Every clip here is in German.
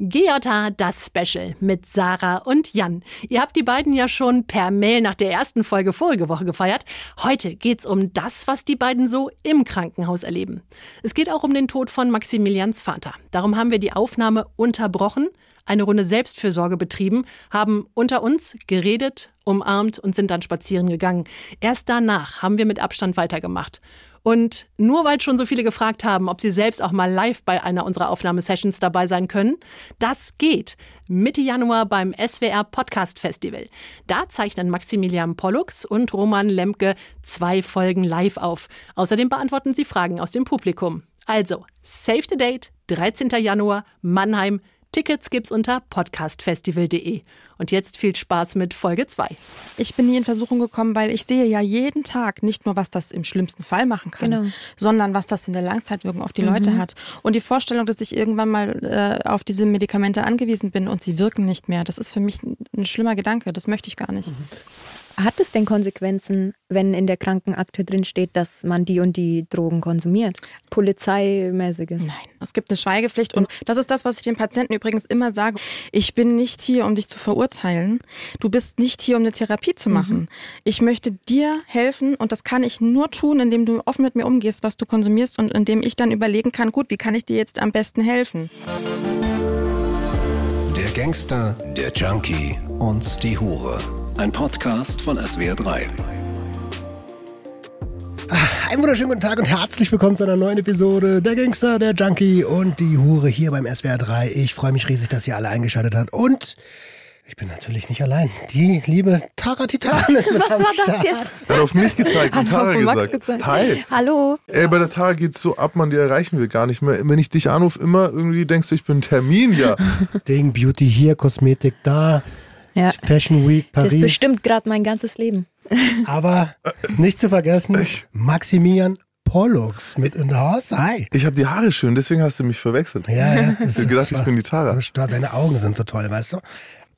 GJH das Special mit Sarah und Jan. Ihr habt die beiden ja schon per Mail nach der ersten Folge vorige Woche gefeiert. Heute geht's um das, was die beiden so im Krankenhaus erleben. Es geht auch um den Tod von Maximilians Vater. Darum haben wir die Aufnahme unterbrochen, eine Runde Selbstfürsorge betrieben, haben unter uns geredet, umarmt und sind dann spazieren gegangen. Erst danach haben wir mit Abstand weitergemacht. Und nur weil schon so viele gefragt haben, ob sie selbst auch mal live bei einer unserer Aufnahmesessions dabei sein können, das geht. Mitte Januar beim SWR Podcast Festival. Da zeichnen Maximilian Pollux und Roman Lemke zwei Folgen live auf. Außerdem beantworten sie Fragen aus dem Publikum. Also, save the date, 13. Januar, Mannheim, Tickets gibt's unter podcastfestival.de. Und jetzt viel Spaß mit Folge 2. Ich bin nie in Versuchung gekommen, weil ich sehe ja jeden Tag nicht nur, was das im schlimmsten Fall machen kann, genau. sondern was das in der Langzeitwirkung auf die mhm. Leute hat. Und die Vorstellung, dass ich irgendwann mal äh, auf diese Medikamente angewiesen bin und sie wirken nicht mehr, das ist für mich ein schlimmer Gedanke. Das möchte ich gar nicht. Mhm. Hat es denn Konsequenzen, wenn in der Krankenakte drin steht, dass man die und die Drogen konsumiert? Polizeimäßiges? Nein, es gibt eine Schweigepflicht und das ist das, was ich den Patienten übrigens immer sage. Ich bin nicht hier, um dich zu verurteilen. Du bist nicht hier, um eine Therapie zu machen. Mhm. Ich möchte dir helfen und das kann ich nur tun, indem du offen mit mir umgehst, was du konsumierst und indem ich dann überlegen kann, gut, wie kann ich dir jetzt am besten helfen? Der Gangster, der Junkie und die Hure. Ein Podcast von SWR3. Einen wunderschönen guten Tag und herzlich willkommen zu einer neuen Episode Der Gangster, der Junkie und die Hure hier beim SWR3. Ich freue mich riesig, dass ihr alle eingeschaltet habt und ich bin natürlich nicht allein. Die liebe Tara Titan ist mit Was am war Start. das jetzt? Er hat auf mich gezeigt und Tara gesagt. gezeigt. Hi. Hallo. Ey, bei der Tara geht's so ab, man die erreichen wir gar nicht mehr. Wenn ich dich anrufe, immer irgendwie denkst du, ich bin ein Termin, ja. Ding, Beauty hier, Kosmetik da, Ja, Fashion Week, das Paris. bestimmt gerade mein ganzes Leben. Aber nicht zu vergessen, Maximilian Pollux mit in der Haus. Hi. Ich habe die Haare schön, deswegen hast du mich verwechselt. Ja, ja. Ich hab gedacht, ich bin die Tara. So, seine Augen sind so toll, weißt du?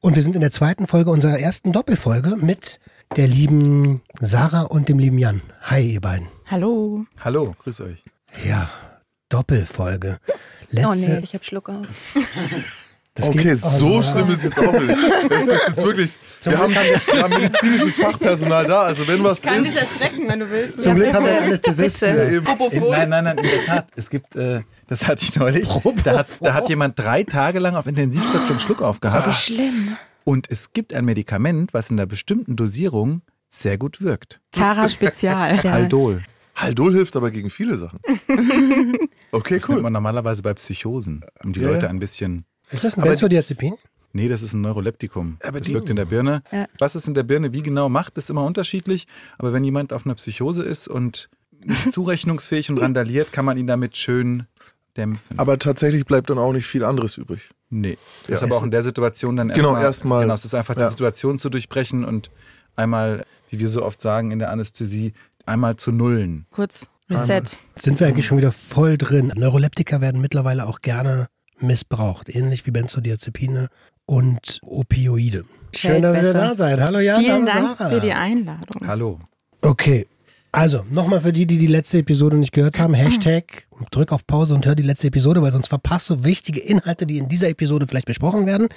Und wir sind in der zweiten Folge unserer ersten Doppelfolge mit der lieben Sarah und dem lieben Jan. Hi, ihr beiden. Hallo. Hallo, grüß euch. Ja, Doppelfolge. Letzte, Oh nee, ich hab Schluck auf. das okay, geht- oh, so ja. schlimm ist jetzt auch nicht. Das ist jetzt wirklich, wir haben, wir haben medizinisches Fachpersonal da, also wenn was ist, erschrecken, wenn du willst. Zum Glück haben wir Anästhesisten. Ja, In, nein, nein, nein, in der Tat. Es gibt, äh, das hatte ich neulich. Da hat, da hat jemand drei Tage lang auf Intensivstation Schluck aufgehabt. Schlimm. Und es gibt ein Medikament, was in einer bestimmten Dosierung sehr gut wirkt. Tara Spezial. Ja. Haldol. Haldol hilft aber gegen viele Sachen. Okay, Das nennt cool. man normalerweise bei Psychosen, um die Ja, Leute ja. ein bisschen. Ist das ein Benzodiazepin? Nee, das ist ein Neuroleptikum. Aber das die- wirkt in der Birne. Ja. Was es in der Birne wie genau macht, ist immer unterschiedlich. Aber wenn jemand auf einer Psychose ist und nicht zurechnungsfähig und randaliert, kann man ihn damit schön dämpfen. Aber tatsächlich bleibt dann auch nicht viel anderes übrig. Nee. Das Ja. ist aber auch in der Situation dann Genau, erstmal. erstmal. Genau, es ist einfach Ja. die Situation zu durchbrechen und einmal, wie wir so oft sagen in der Anästhesie, einmal zu nullen. Kurz Reset. Sind wir eigentlich schon wieder voll drin? Neuroleptika werden mittlerweile auch gerne missbraucht, ähnlich wie Benzodiazepine und Opioide. Schön, dass ihr besser. da seid. Hallo Jan, Vielen hallo Dank Sarah. für die Einladung. Hallo. Okay. Also, nochmal für die, die die letzte Episode nicht gehört haben, Hashtag, drück auf Pause und hör die letzte Episode, weil sonst verpasst du wichtige Inhalte, die in dieser Episode vielleicht besprochen werden.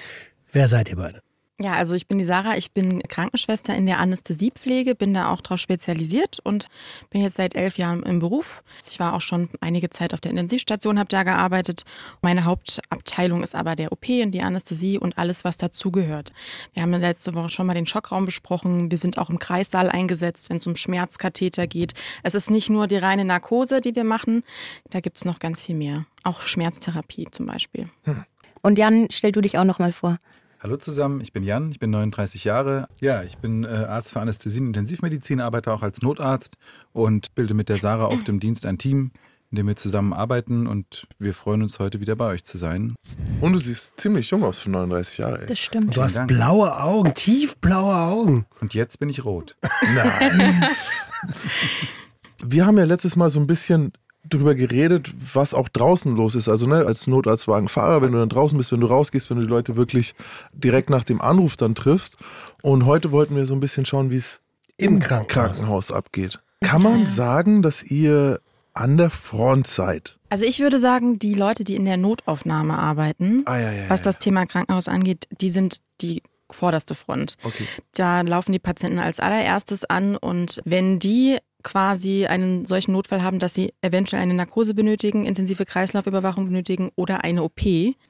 Wer seid ihr beide? Ja, also ich bin die Sarah, ich bin Krankenschwester in der Anästhesiepflege, bin da auch drauf spezialisiert und bin jetzt seit elf Jahren im Beruf. Ich war auch schon einige Zeit auf der Intensivstation, habe da gearbeitet. Meine Hauptabteilung ist aber der OP und die Anästhesie und alles, was dazugehört. Wir haben letzte Woche schon mal den Schockraum besprochen. Wir sind auch im Kreissaal eingesetzt, wenn es um Schmerzkatheter geht. Es ist nicht nur die reine Narkose, die wir machen, da gibt's noch ganz viel mehr. Auch Schmerztherapie zum Beispiel. Und Jan, stell du dich auch noch mal vor. Hallo zusammen, ich bin Jan, ich bin 39 Jahre. Ja, ich bin äh, Arzt für Anästhesie und Intensivmedizin, arbeite auch als Notarzt und bilde mit der Sarah auf dem Dienst ein Team, in dem wir zusammen arbeiten und wir freuen uns heute wieder bei euch zu sein. Und du siehst ziemlich jung aus für 39 Jahre, ey. Das stimmt. Du hast blaue Augen, tiefblaue Augen. Und jetzt bin ich rot. Nein. Wir haben ja letztes Mal so ein bisschen drüber geredet, was auch draußen los ist. Also ne, als Notarztwagenfahrer, wenn du dann draußen bist, wenn du rausgehst, wenn du die Leute wirklich direkt nach dem Anruf dann triffst. Und heute wollten wir so ein bisschen schauen, wie es Im Krankenhaus. Krankenhaus abgeht. Kann man sagen, dass ihr an der Front seid. Also ich würde sagen, die Leute, die in der Notaufnahme arbeiten, Ah, ja, ja, was ja. das Thema Krankenhaus angeht, die sind die vorderste Front. Okay. Da laufen die Patienten als allererstes an und wenn die quasi einen solchen Notfall haben, dass sie eventuell eine Narkose benötigen, intensive Kreislaufüberwachung benötigen oder eine OP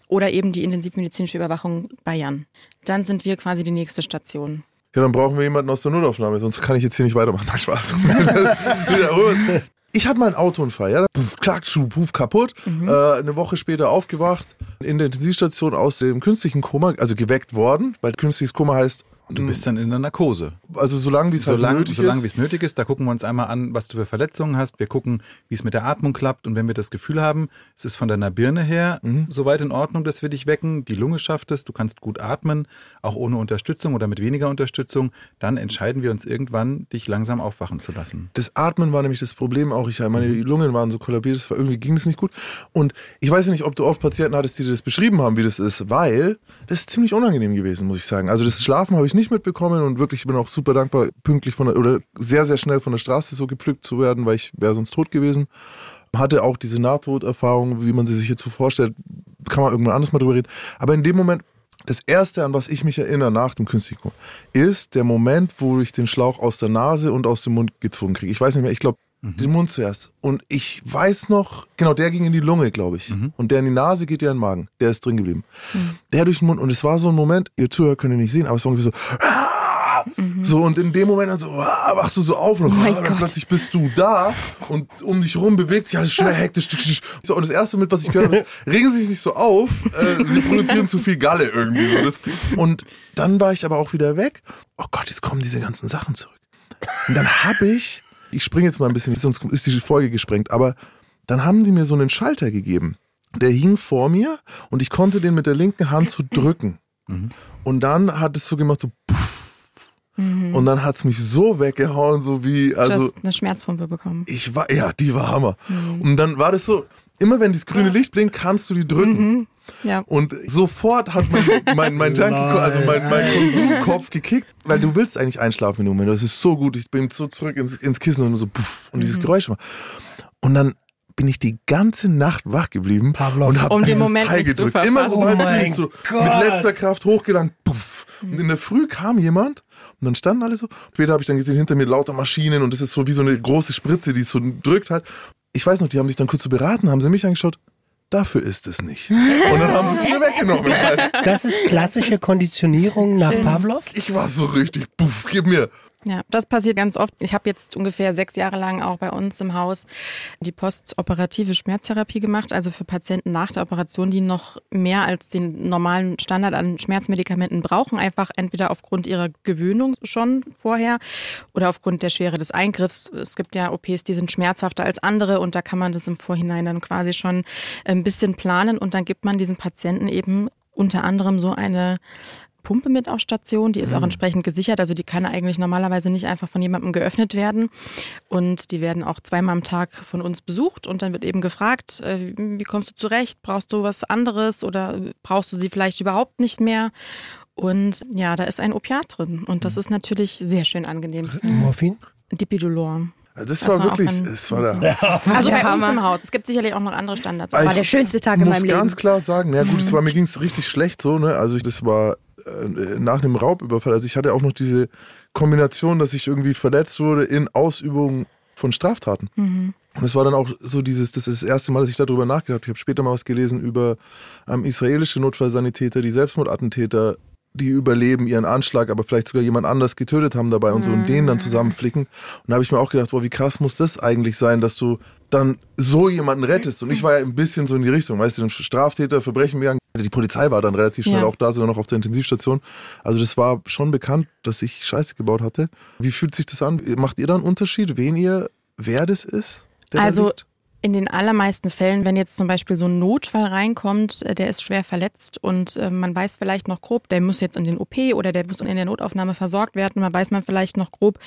oder eben die intensivmedizinische Überwachung Jan, dann sind wir quasi die nächste Station. Ja, dann brauchen wir jemanden aus der Notaufnahme, sonst kann ich jetzt hier nicht weitermachen. Nein, Spaß. ich hatte mal einen Autounfall, ja. Puff, klack, schuh, puff, kaputt. Äh, eine Woche später aufgewacht, in der Intensivstation aus dem künstlichen Koma, also geweckt worden, weil künstliches Koma heißt, Du bist dann in der Narkose. also solange wie es halt Solange, nötig solange wie ist. es nötig ist, da gucken wir uns einmal an, was du für Verletzungen hast. Wir gucken, wie es mit der Atmung klappt. Und wenn wir das Gefühl haben, es ist von deiner Birne her Mhm. soweit in Ordnung, dass wir dich wecken, die Lunge schafft es, du kannst gut atmen, auch ohne Unterstützung oder mit weniger Unterstützung, dann entscheiden wir uns irgendwann, dich langsam aufwachen zu lassen. Das Atmen war nämlich das Problem auch. Ich, meine Lungen waren so kollabiert, war, irgendwie ging das nicht gut. Und ich weiß ja nicht, ob du oft Patienten hattest, die dir das beschrieben haben, wie das ist, weil das ist ziemlich unangenehm gewesen, muss ich sagen. Also das Schlafen habe ich nicht mitbekommen und wirklich ich bin auch super dankbar, pünktlich von der, oder sehr, sehr schnell von der Straße so gepflückt zu werden, weil ich wäre sonst tot gewesen. Hatte auch diese Nahtoderfahrung, wie man sie sich jetzt so vorstellt, kann man irgendwann anders mal drüber reden. Aber in dem Moment, das erste, an was ich mich erinnere nach dem künstlichen ist der Moment, wo ich den Schlauch aus der Nase und aus dem Mund gezogen kriege. Ich weiß nicht mehr, ich glaube, den Mund zuerst. Und ich weiß noch, genau, der ging in die Lunge, glaube ich. Und der in die Nase geht ja in den Magen. Der ist drin geblieben. Der durch den Mund. Und es war so ein Moment, ihr Zuhörer könnt ihr nicht sehen, aber es war irgendwie so, "Ah!" so und in dem Moment dann so, ah, wachst du so auf und ah, dann plötzlich bist du da und um dich rum bewegt sich alles schnell hektisch. So, und das erste mit, was ich gehört habe, ist, regen Sie sich nicht so auf, äh, Sie produzieren zu viel Galle irgendwie. So. Das, und dann war ich aber auch wieder weg. Oh Gott, jetzt kommen diese ganzen Sachen zurück. Und dann habe ich, ich springe jetzt mal ein bisschen, sonst ist die Folge gesprengt, aber dann haben die mir so einen Schalter gegeben. Der hing vor mir und ich konnte den mit der linken Hand so drücken. Und dann hat es so gemacht, so puff. Und dann hat es mich so weggehauen, so wie, Du also hast eine Schmerzpumpe bekommen. ich war, ja, die war Hammer. Und dann war das so, immer wenn das grüne Licht blinkt, kannst du die drücken. Ja. Und sofort hat mein, mein, mein Junkie, also mein, mein Konsumkopf gekickt, weil du willst eigentlich einschlafen in dem Moment. Das ist so gut. Ich bin so zurück ins, ins Kissen und so puff, und dieses Geräusch war. Und dann bin ich die ganze Nacht wach geblieben Pavlov. und habe Um den dieses Moment Teil gedrückt. Immer so, verpassen. Oh ich so Gott. mit letzter Kraft hochgelangt, puff. Und in der Früh kam jemand und dann standen alle so. Später habe ich dann gesehen, hinter mir lauter Maschinen und das ist so wie so eine große Spritze, die es so drückt halt. Ich weiß noch, die haben sich dann kurz so beraten, haben sie mich angeschaut. Dafür ist es nicht. Und dann haben sie es mir weggenommen. Das ist klassische Konditionierung nach Pavlov. Ich war so richtig, puff, gib mir. Ja, das passiert ganz oft. Ich habe jetzt ungefähr sechs Jahre lang auch bei uns im Haus die postoperative Schmerztherapie gemacht, also für Patienten nach der Operation, die noch mehr als den normalen Standard an Schmerzmedikamenten brauchen, einfach entweder aufgrund ihrer Gewöhnung schon vorher oder aufgrund der Schwere des Eingriffs. Es gibt ja OPs, die sind schmerzhafter als andere und da kann man das im Vorhinein dann quasi schon ein bisschen planen und dann gibt man diesen Patienten eben unter anderem so eine Pumpe mit auf Station, die ist auch entsprechend gesichert, also die kann eigentlich normalerweise nicht einfach von jemandem geöffnet werden und die werden auch zweimal am Tag von uns besucht und dann wird eben gefragt, äh, wie kommst du zurecht, brauchst du was anderes oder brauchst du sie vielleicht überhaupt nicht mehr und ja, da ist ein Opiat drin und das ist natürlich sehr schön angenehm. Morphin. Dipidolor. Also das, Das war war wirklich, es war der. Also der bei uns Hammer. im Haus, es gibt sicherlich auch noch andere Standards. Also War ich der schönste Tag in muss meinem Leben. ganz klar sagen, ja gut, es war, mir ging es richtig schlecht so, ne? Also ich, das war äh, nach dem Raubüberfall. Also ich hatte auch noch diese Kombination, dass ich irgendwie verletzt wurde in Ausübung von Straftaten. Und das war dann auch so dieses, das ist das erste Mal, dass ich darüber nachgedacht habe. Ich habe später mal was gelesen über ähm, israelische Notfallsanitäter, die Selbstmordattentäter, die überleben ihren Anschlag, aber vielleicht sogar jemand anders getötet haben dabei und so und den dann zusammenflicken. Und da habe ich mir auch gedacht, boah, wie krass muss das eigentlich sein, dass du dann so jemanden rettest. Und ich war ja ein bisschen so in die Richtung, weißt du, ein Straftäter, Verbrechen begangen. Die Polizei war dann relativ schnell Ja. auch da, sogar noch auf der Intensivstation. Also das war schon bekannt, dass ich Scheiße gebaut hatte. Wie fühlt sich das an? Macht ihr da einen Unterschied, wen ihr, wer das ist? Also? In den allermeisten Fällen, wenn jetzt zum Beispiel so ein Notfall reinkommt, äh, der ist schwer verletzt und äh, man weiß vielleicht noch grob, der muss jetzt in den OP oder der muss in der Notaufnahme versorgt werden, man weiß man vielleicht noch grob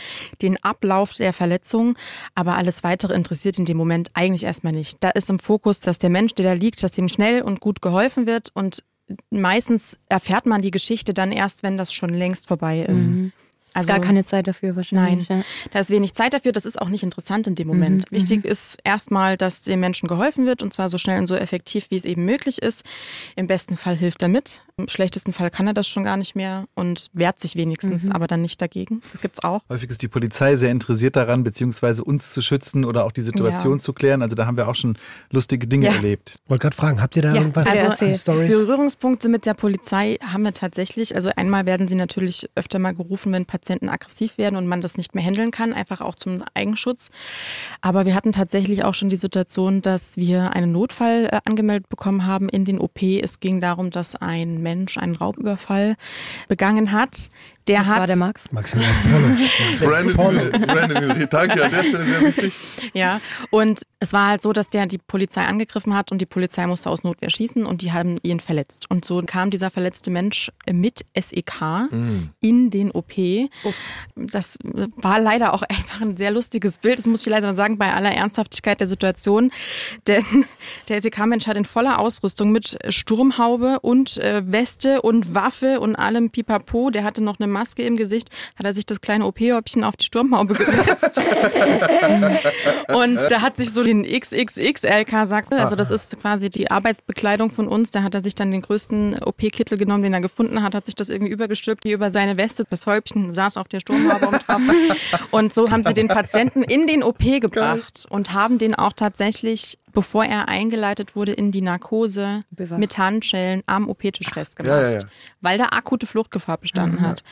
den Ablauf der Verletzung, aber alles weitere interessiert in dem Moment eigentlich erstmal nicht. Da ist im Fokus, dass der Mensch, der da liegt, dass ihm schnell und gut geholfen wird und meistens erfährt man die Geschichte dann erst, wenn das schon längst vorbei ist. Mhm. Also Gar keine Zeit dafür wahrscheinlich. Nein, Ja. da ist wenig Zeit dafür. Das ist auch nicht interessant in dem Moment. Mhm, Wichtig ist erstmal, dass dem Menschen geholfen wird und zwar so schnell und so effektiv, wie es eben möglich ist. Im besten Fall hilft er mit. Im schlechtesten Fall kann er das schon gar nicht mehr und wehrt sich wenigstens, Mhm. aber dann nicht dagegen. Das gibt's auch. Häufig ist die Polizei sehr interessiert daran, beziehungsweise uns zu schützen oder auch die Situation Ja. zu klären. Also da haben wir auch schon lustige Dinge Ja. erlebt. Wollte gerade fragen, habt ihr da Ja, irgendwas also an. Stories? Berührungspunkte mit der Polizei haben wir tatsächlich. Also einmal werden sie natürlich öfter mal gerufen, wenn Patienten aggressiv werden und man das nicht mehr handeln kann, einfach auch zum Eigenschutz. Aber wir hatten tatsächlich auch schon die Situation, dass wir einen Notfall äh, angemeldet bekommen haben in den OP. Es ging darum, dass ein Mensch einen Raubüberfall begangen hat. Der Das hat war der Max. Maximilian Pollux. Brandon, Brandon, danke an der Stelle sehr wichtig. Ja, und es war halt so, dass der die Polizei angegriffen hat und die Polizei musste aus Notwehr schießen und die haben ihn verletzt. Und so kam dieser verletzte Mensch mit SEK in den OP. Das war leider auch einfach ein sehr lustiges Bild. Das muss ich leider sagen, bei aller Ernsthaftigkeit der Situation. Denn der SEK-Mensch hat in voller Ausrüstung mit Sturmhaube und äh, Weste und Waffe und allem Pipapo, der hatte noch eine Maske im Gesicht, hat er sich das kleine OP-Häubchen auf die Sturmhaube gesetzt. Und da hat sich so den XXX-LK sagt, also das ist quasi die Arbeitsbekleidung von uns. Da hat er sich dann den größten OP-Kittel genommen, den er gefunden hat, hat sich das irgendwie übergestülpt, hier über seine Weste. Das Häubchen saß auf der Sturmhaube und drauf. Und so haben sie den Patienten in den OP gebracht und haben den auch tatsächlich, bevor er eingeleitet wurde, in die Narkose Bewacht. mit Handschellen am OP-Tisch festgemacht. Ja, ja, ja. Weil da akute Fluchtgefahr bestanden hat.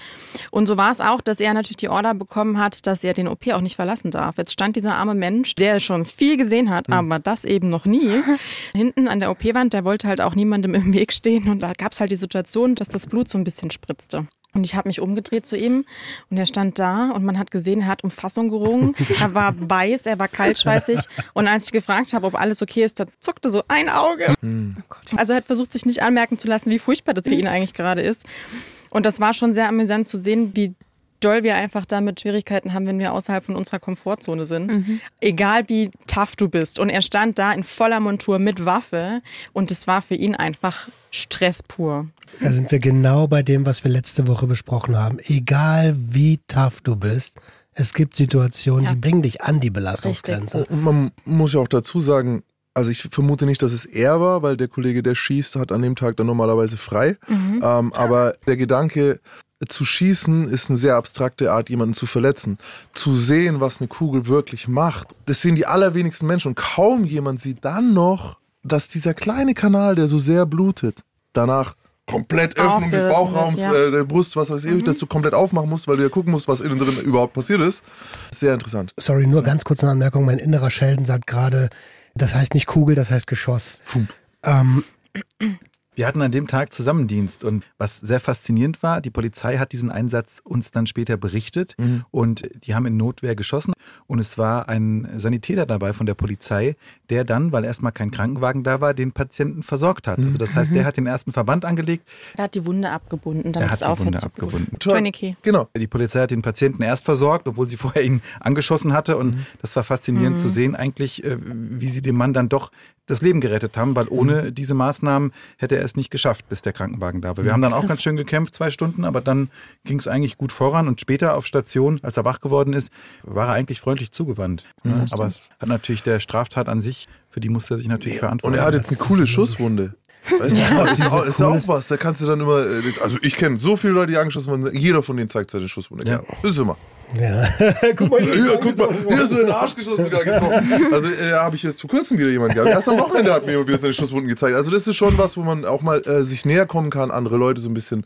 Und so war es auch, dass er natürlich die Order bekommen hat, dass er den OP auch nicht verlassen darf. Jetzt stand dieser arme Mensch, der schon viel gesehen hat, aber das eben noch nie, hinten an der OP-Wand, der wollte halt auch niemandem im Weg stehen. Und da gab es halt die Situation, dass das Blut so ein bisschen spritzte. Und ich habe mich umgedreht zu ihm und er stand da und man hat gesehen, er hat um Fassung gerungen. Er war weiß, er war kaltschweißig. Und als ich gefragt habe, ob alles okay ist, da zuckte so ein Auge. Also er hat versucht, sich nicht anmerken zu lassen, wie furchtbar das für ihn eigentlich gerade ist. Und das war schon sehr amüsant zu sehen, wie doll wir einfach damit Schwierigkeiten haben, wenn wir außerhalb von unserer Komfortzone sind. Egal wie tough du bist. Und er stand da in voller Montur mit Waffe und es war für ihn einfach Stress pur. Da sind wir genau bei dem, was wir letzte Woche besprochen haben. Egal wie tough du bist, es gibt Situationen, Ja. die bringen dich an die Belastungsgrenze. Und man muss ja auch dazu sagen, also ich vermute nicht, dass es er war, weil der Kollege, der schießt, hat an dem Tag dann normalerweise frei. Mhm. Ähm, aber der Gedanke, zu schießen, ist eine sehr abstrakte Art, jemanden zu verletzen. Zu sehen, was eine Kugel wirklich macht, das sehen die allerwenigsten Menschen. Und kaum jemand sieht dann noch, dass dieser kleine Kanal, der so sehr blutet, danach komplett Öffnung des Bauchraums, wird, ja. äh, der Brust, was weiß ich, dass du komplett aufmachen musst, weil du ja gucken musst, was innen drin überhaupt passiert ist. Sehr interessant. Sorry, nur ganz kurz eine Anmerkung. Mein innerer Sheldon sagt gerade, das heißt nicht Kugel, das heißt Geschoss. Ähm, Wir hatten an dem Tag Zusammendienst und was sehr faszinierend war, die Polizei hat diesen Einsatz uns dann später berichtet und die haben in Notwehr geschossen und es war ein Sanitäter dabei von der Polizei, der dann, weil erstmal kein Krankenwagen da war, den Patienten versorgt hat. Also das heißt, der hat den ersten Verband angelegt, Er hat die Wunde abgebunden, damit er hat es die aufhört Wunde abgebunden. Tourniquet. Genau. Die Polizei hat den Patienten erst versorgt, obwohl sie vorher ihn angeschossen hatte. Und das war faszinierend zu sehen, eigentlich, äh, wie sie dem Mann dann doch das Leben gerettet haben, weil ohne diese Maßnahmen hätte er es nicht geschafft, bis der Krankenwagen da war. Wir haben dann auch ganz schön gekämpft, zwei Stunden, aber dann ging es eigentlich gut voran. Und später auf Station, als er wach geworden ist, war er eigentlich freundlich zugewandt. Ja, aber es hat natürlich der Straftat an sich, für die musste er sich natürlich Und verantworten. er hat jetzt eine coole Schusswunde. Weißt du, ist, auch, ist ja auch was. Da kannst du dann immer, äh, also ich kenne so viele Leute, die angeschossen wurden, jeder von denen zeigt seine Schusswunde. Ja. Das ist immer. Ja. guck mal, Ja, guck mal, hier ist so in den Arsch geschossen, sogar getroffen. Also äh, habe ich jetzt vor kurzem wieder jemanden gehabt. Erst am Wochenende hat mir jemand wieder seine Schusswunden gezeigt. Also das ist schon was, wo man auch mal äh, sich näher kommen kann, andere Leute so ein bisschen,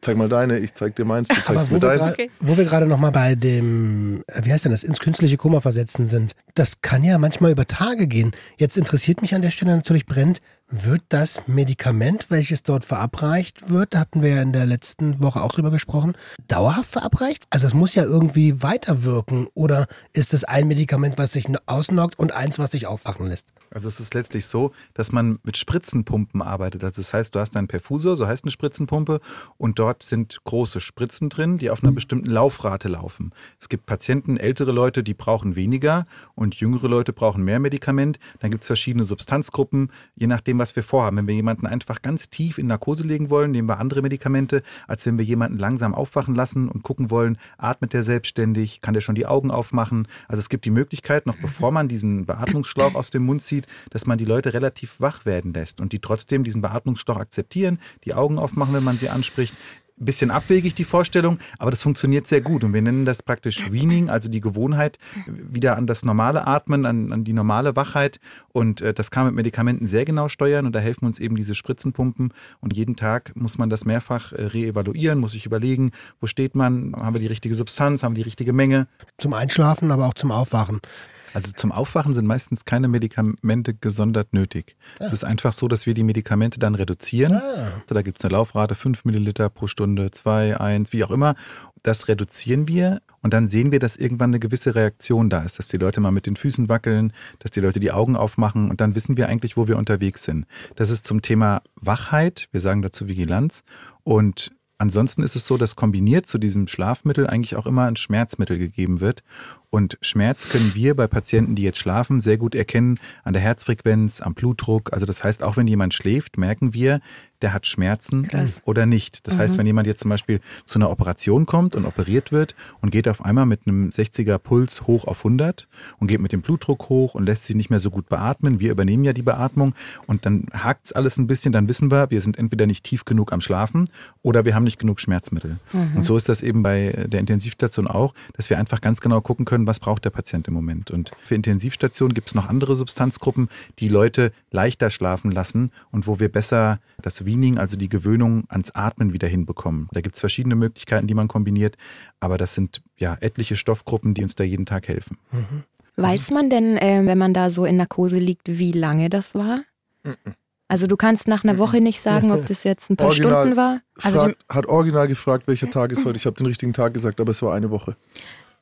zeig mal deine, ich zeig dir meins, du Aber zeigst wo mir wir, deins. Okay. wo wir gerade nochmal bei dem, äh, wie heißt denn das, ins künstliche Koma versetzen sind, das kann ja manchmal über Tage gehen. Jetzt interessiert mich an der Stelle natürlich brennend, wird das Medikament, welches dort verabreicht wird, da hatten wir ja in der letzten Woche auch drüber gesprochen, dauerhaft verabreicht? Also es muss ja irgendwie weiterwirken oder ist es ein Medikament, was sich ausnockt und eins, was sich aufwachen lässt? Also es ist letztlich so, dass man mit Spritzenpumpen arbeitet. Also das heißt, du hast einen Perfusor, so heißt eine Spritzenpumpe, und dort sind große Spritzen drin, die auf einer bestimmten Laufrate laufen. Es gibt Patienten, ältere Leute, die brauchen weniger und jüngere Leute brauchen mehr Medikament. Dann gibt es verschiedene Substanzgruppen, je nachdem, was wir vorhaben. Wenn wir jemanden einfach ganz tief in Narkose legen wollen, nehmen wir andere Medikamente, als wenn wir jemanden langsam aufwachen lassen und gucken wollen, atmet der selbstständig, kann der schon die Augen aufmachen. Also es gibt die Möglichkeit, noch bevor man diesen Beatmungsschlauch aus dem Mund zieht, dass man die Leute relativ wach werden lässt und die trotzdem diesen Beatmungsschlauch akzeptieren, die Augen aufmachen, wenn man sie anspricht. Ein bisschen abwegig die Vorstellung, aber das funktioniert sehr gut und wir nennen das praktisch Weaning, also die Gewohnheit wieder an das normale Atmen, an, an die normale Wachheit und äh, das kann man mit Medikamenten sehr genau steuern und da helfen uns eben diese Spritzenpumpen und jeden Tag muss man das mehrfach äh, reevaluieren, muss sich überlegen, wo steht man, haben wir die richtige Substanz, haben wir die richtige Menge. Zum Einschlafen, aber auch zum Aufwachen. Also zum Aufwachen sind meistens keine Medikamente gesondert nötig. Es ist einfach so, dass wir die Medikamente dann reduzieren. Ah. Da gibt es eine Laufrate 5 Milliliter pro Stunde, 2, 1, wie auch immer. Das reduzieren wir und dann sehen wir, dass irgendwann eine gewisse Reaktion da ist, dass die Leute mal mit den Füßen wackeln, dass die Leute die Augen aufmachen und dann wissen wir eigentlich, wo wir unterwegs sind. Das ist zum Thema Wachheit, wir sagen dazu Vigilanz und Ansonsten ist es so, dass kombiniert zu diesem Schlafmittel eigentlich auch immer ein Schmerzmittel gegeben wird. Und Schmerz können wir bei Patienten, die jetzt schlafen, sehr gut erkennen an der Herzfrequenz, am Blutdruck. Also das heißt, auch wenn jemand schläft, merken wir, der hat Schmerzen Krass. oder nicht. Das heißt, wenn jemand jetzt zum Beispiel zu einer Operation kommt und operiert wird und geht auf einmal mit einem 60er Puls hoch auf 100 und geht mit dem Blutdruck hoch und lässt sich nicht mehr so gut beatmen, wir übernehmen ja die Beatmung und dann hakt's alles ein bisschen, dann wissen wir, wir sind entweder nicht tief genug am Schlafen oder wir haben nicht genug Schmerzmittel. Und so ist das eben bei der Intensivstation auch, dass wir einfach ganz genau gucken können, was braucht der Patient im Moment. Und für Intensivstationen gibt es noch andere Substanzgruppen, die Leute leichter schlafen lassen und wo wir besser das Weaning, also die Gewöhnung ans Atmen wieder hinbekommen. Da gibt es verschiedene Möglichkeiten, die man kombiniert, aber das sind ja etliche Stoffgruppen, die uns da jeden Tag helfen. Weiß man denn, äh, wenn man da so in Narkose liegt, wie lange das war? Also du kannst nach einer Woche nicht sagen, ob das jetzt ein paar Original. Stunden war. Also Fragt, hat original gefragt, welcher Tag ist heute. Ich habe den richtigen Tag gesagt, aber es war eine Woche.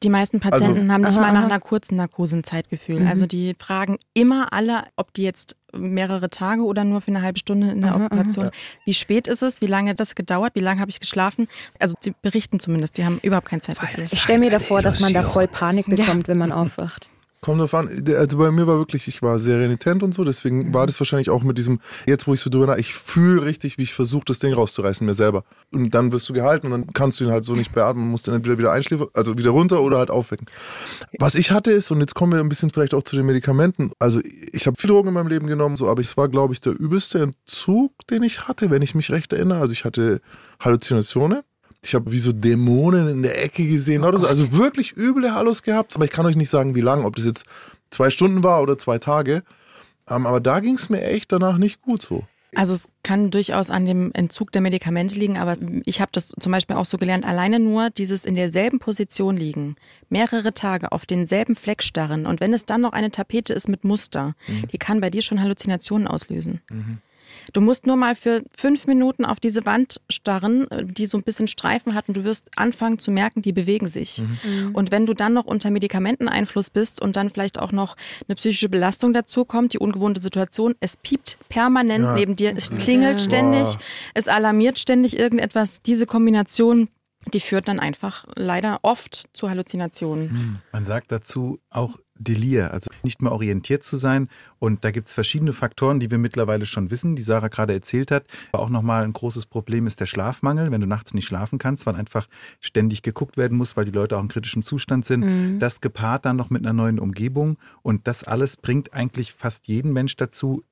Die meisten Patienten Also- haben nicht Aha, mal nach aha. einer kurzen Narkose ein Zeitgefühl. Mhm. Also die fragen immer alle, ob die jetzt mehrere Tage oder nur für eine halbe Stunde in der Aha, aha. Operation. Wie spät ist es? Wie lange hat das gedauert? Wie lange habe ich geschlafen? Also sie berichten zumindest, die haben überhaupt kein Zeitgefühl. Ich stelle mir davor, dass man da voll Panik Ja. bekommt, wenn man aufwacht. Kommt drauf an. Also bei mir war wirklich, ich war sehr renitent und so, deswegen war das wahrscheinlich auch mit diesem, jetzt wo ich so drüber nach, ich fühle richtig, wie ich versuche, das Ding rauszureißen, mir selber. Und dann wirst du gehalten und dann kannst du ihn halt so nicht beatmen, musst dann entweder wieder einschläfen, also wieder runter oder halt aufwecken. Was ich hatte ist, und jetzt kommen wir ein bisschen vielleicht auch zu den Medikamenten, also ich habe viele Drogen in meinem Leben genommen, so, aber es war, glaube ich, der übelste Entzug, den ich hatte, wenn ich mich recht erinnere. Also ich hatte Halluzinationen. Ich habe wie so Dämonen in der Ecke gesehen oder so. Also wirklich üble Hallos gehabt. Aber ich kann euch nicht sagen, wie lang, ob das jetzt zwei Stunden war oder zwei Tage. Ähm, aber da ging es mir echt danach nicht gut so. Also es kann durchaus an dem Entzug der Medikamente liegen, aber ich habe das zum Beispiel auch so gelernt, alleine nur dieses in derselben Position liegen, mehrere Tage auf denselben Fleck starren und wenn es dann noch eine Tapete ist mit Muster, die kann bei dir schon Halluzinationen auslösen. Du musst nur mal für fünf Minuten auf diese Wand starren, äh, die so ein bisschen Streifen hat und du wirst anfangen zu merken, die bewegen sich. Und wenn du dann noch unter Medikamenteneinfluss bist und dann vielleicht auch noch eine psychische Belastung dazu kommt, die ungewohnte Situation, es piept permanent Ja. neben dir, es klingelt ständig, Boah. es alarmiert ständig irgendetwas. Diese Kombination, die führt dann einfach leider oft zu Halluzinationen. Man sagt dazu auch Delir, also nicht mehr orientiert zu sein. Und da gibt es verschiedene Faktoren, die wir mittlerweile schon wissen, die Sarah gerade erzählt hat. Aber auch nochmal ein großes Problem ist der Schlafmangel, wenn du nachts nicht schlafen kannst, weil einfach ständig geguckt werden muss, weil die Leute auch in kritischem Zustand sind. Das gepaart dann noch mit einer neuen Umgebung. Und das alles bringt eigentlich fast jeden Mensch dazu,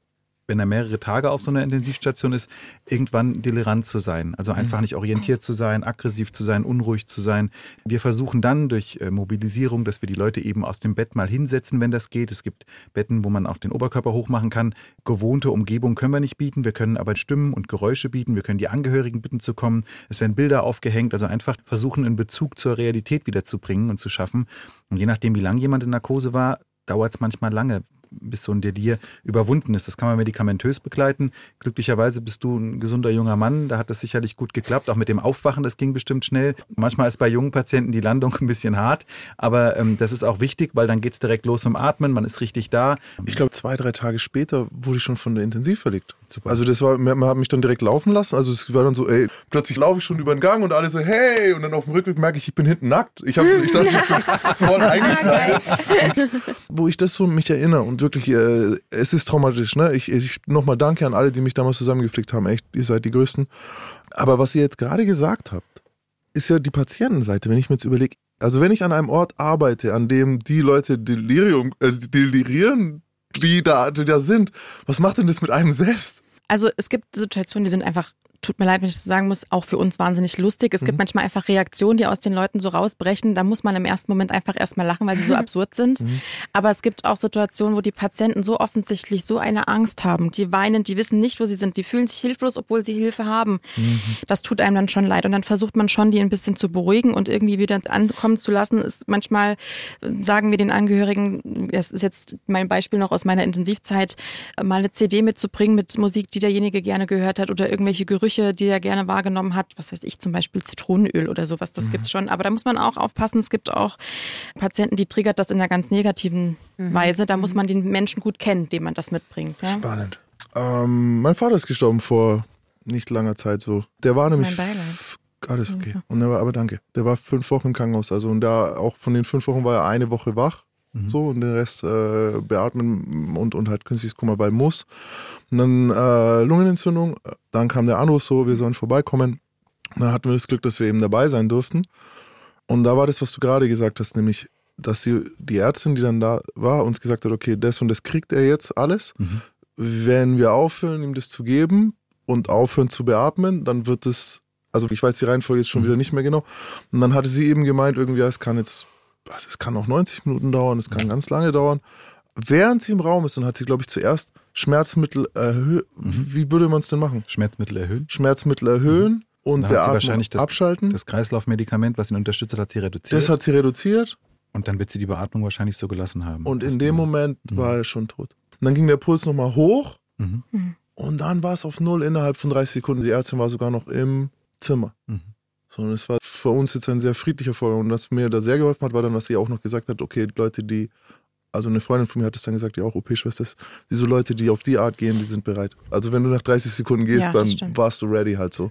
wenn er mehrere Tage auf so einer Intensivstation ist, irgendwann delirant zu sein. Also einfach nicht orientiert zu sein, aggressiv zu sein, unruhig zu sein. Wir versuchen dann durch äh, Mobilisierung, dass wir die Leute eben aus dem Bett mal hinsetzen, wenn das geht. Es gibt Betten, wo man auch den Oberkörper hochmachen kann. Gewohnte Umgebung können wir nicht bieten. Wir können aber Stimmen und Geräusche bieten. Wir können die Angehörigen bitten zu kommen. Es werden Bilder aufgehängt. Also einfach versuchen, einen Bezug zur Realität wiederzubringen und zu schaffen. Und je nachdem, wie lange jemand in Narkose war, dauert es manchmal lange bis so ein Delir überwunden ist. Das kann man medikamentös begleiten. Glücklicherweise bist du ein gesunder junger Mann, da hat das sicherlich gut geklappt. Auch mit dem Aufwachen, das ging bestimmt schnell. Manchmal ist bei jungen Patienten die Landung ein bisschen hart, aber ähm, das ist auch wichtig, weil dann geht es direkt los mit dem Atmen, man ist richtig da. Ich glaube, zwei, drei Tage später wurde ich schon von der Intensiv verlegt. Super. Also das war, man hat mich dann direkt laufen lassen. Also es war dann so, ey, plötzlich laufe ich schon über den Gang und alle so, hey, und dann auf dem Rückweg merke ich, ich bin hinten nackt. Ich, hab, ich dachte, ich bin voll eingekleidet. wo ich das so mich erinnere und wirklich, äh, es ist traumatisch. Ne? Ich, ich nochmal danke an alle, die mich damals zusammengepflegt haben. Echt, ihr seid die Größten. Aber was ihr jetzt gerade gesagt habt, ist ja die Patientenseite. Wenn ich mir jetzt überlege, also wenn ich an einem Ort arbeite, an dem die Leute Delirium, äh, delirieren, die da, die da sind, was macht denn das mit einem selbst? Also es gibt Situationen, die sind einfach tut mir leid, wenn ich das sagen muss, auch für uns wahnsinnig lustig. Es mhm. gibt manchmal einfach Reaktionen, die aus den Leuten so rausbrechen. Da muss man im ersten Moment einfach erstmal lachen, weil sie so absurd sind. Mhm. Aber es gibt auch Situationen, wo die Patienten so offensichtlich so eine Angst haben. Die weinen, die wissen nicht, wo sie sind. Die fühlen sich hilflos, obwohl sie Hilfe haben. Mhm. Das tut einem dann schon leid. Und dann versucht man schon, die ein bisschen zu beruhigen und irgendwie wieder ankommen zu lassen. Ist manchmal sagen wir den Angehörigen, das ist jetzt mein Beispiel noch aus meiner Intensivzeit, mal eine CD mitzubringen mit Musik, die derjenige gerne gehört hat oder irgendwelche Gerüche Gerüche, die er gerne wahrgenommen hat. Was weiß ich, zum Beispiel Zitronenöl oder sowas, das mhm. es schon. Aber da muss man auch aufpassen. Es gibt auch Patienten, die triggert das in einer ganz negativen mhm. Weise. Da muss mhm. man den Menschen gut kennen, dem man das mitbringt. Ja? Spannend. Ähm, mein Vater ist gestorben vor nicht langer Zeit so. Der war nämlich. Mein Beileid. Alles okay. Und der war, aber danke. Der war fünf Wochen im Krankenhaus. Also und da auch von den fünf Wochen war er eine Woche wach. Mhm. So, und den Rest äh, beatmen und, und halt künstliches Kummer, weil muss. Und dann äh, Lungenentzündung, dann kam der Anruf so, wir sollen vorbeikommen. Und dann hatten wir das Glück, dass wir eben dabei sein durften. Und da war das, was du gerade gesagt hast, nämlich, dass sie, die Ärztin, die dann da war, uns gesagt hat, okay, das und das kriegt er jetzt alles. Mhm. Wenn wir aufhören, ihm das zu geben und aufhören zu beatmen, dann wird es, also ich weiß die Reihenfolge jetzt schon mhm. wieder nicht mehr genau. Und dann hatte sie eben gemeint, irgendwie, es kann jetzt also es kann auch 90 Minuten dauern, es kann ganz lange dauern. Während sie im Raum ist, dann hat sie, glaube ich, zuerst Schmerzmittel erhöhen. Mhm. Wie würde man es denn machen? Schmerzmittel erhöhen. Schmerzmittel erhöhen mhm. und dann hat sie wahrscheinlich das, abschalten. Das Kreislaufmedikament, was ihn unterstützt hat, hat sie reduziert. Das hat sie reduziert. Und dann wird sie die Beatmung wahrscheinlich so gelassen haben. Und in dem Moment mhm. war er schon tot. Und dann ging der Puls nochmal hoch. Mhm. mhm. Und dann war es auf Null innerhalb von 30 Sekunden. Die Ärztin war sogar noch im Zimmer. Mhm. Sondern es war für uns jetzt ein sehr friedlicher Vorgang. Und was mir da sehr geholfen hat, war dann, dass sie auch noch gesagt hat, okay, Leute, die, also eine Freundin von mir hat es dann gesagt, die auch OP-Schwester ist, diese Leute, die auf die Art gehen, die sind bereit. Also wenn du nach 30 Sekunden gehst, ja, dann stimmt. warst du ready halt so.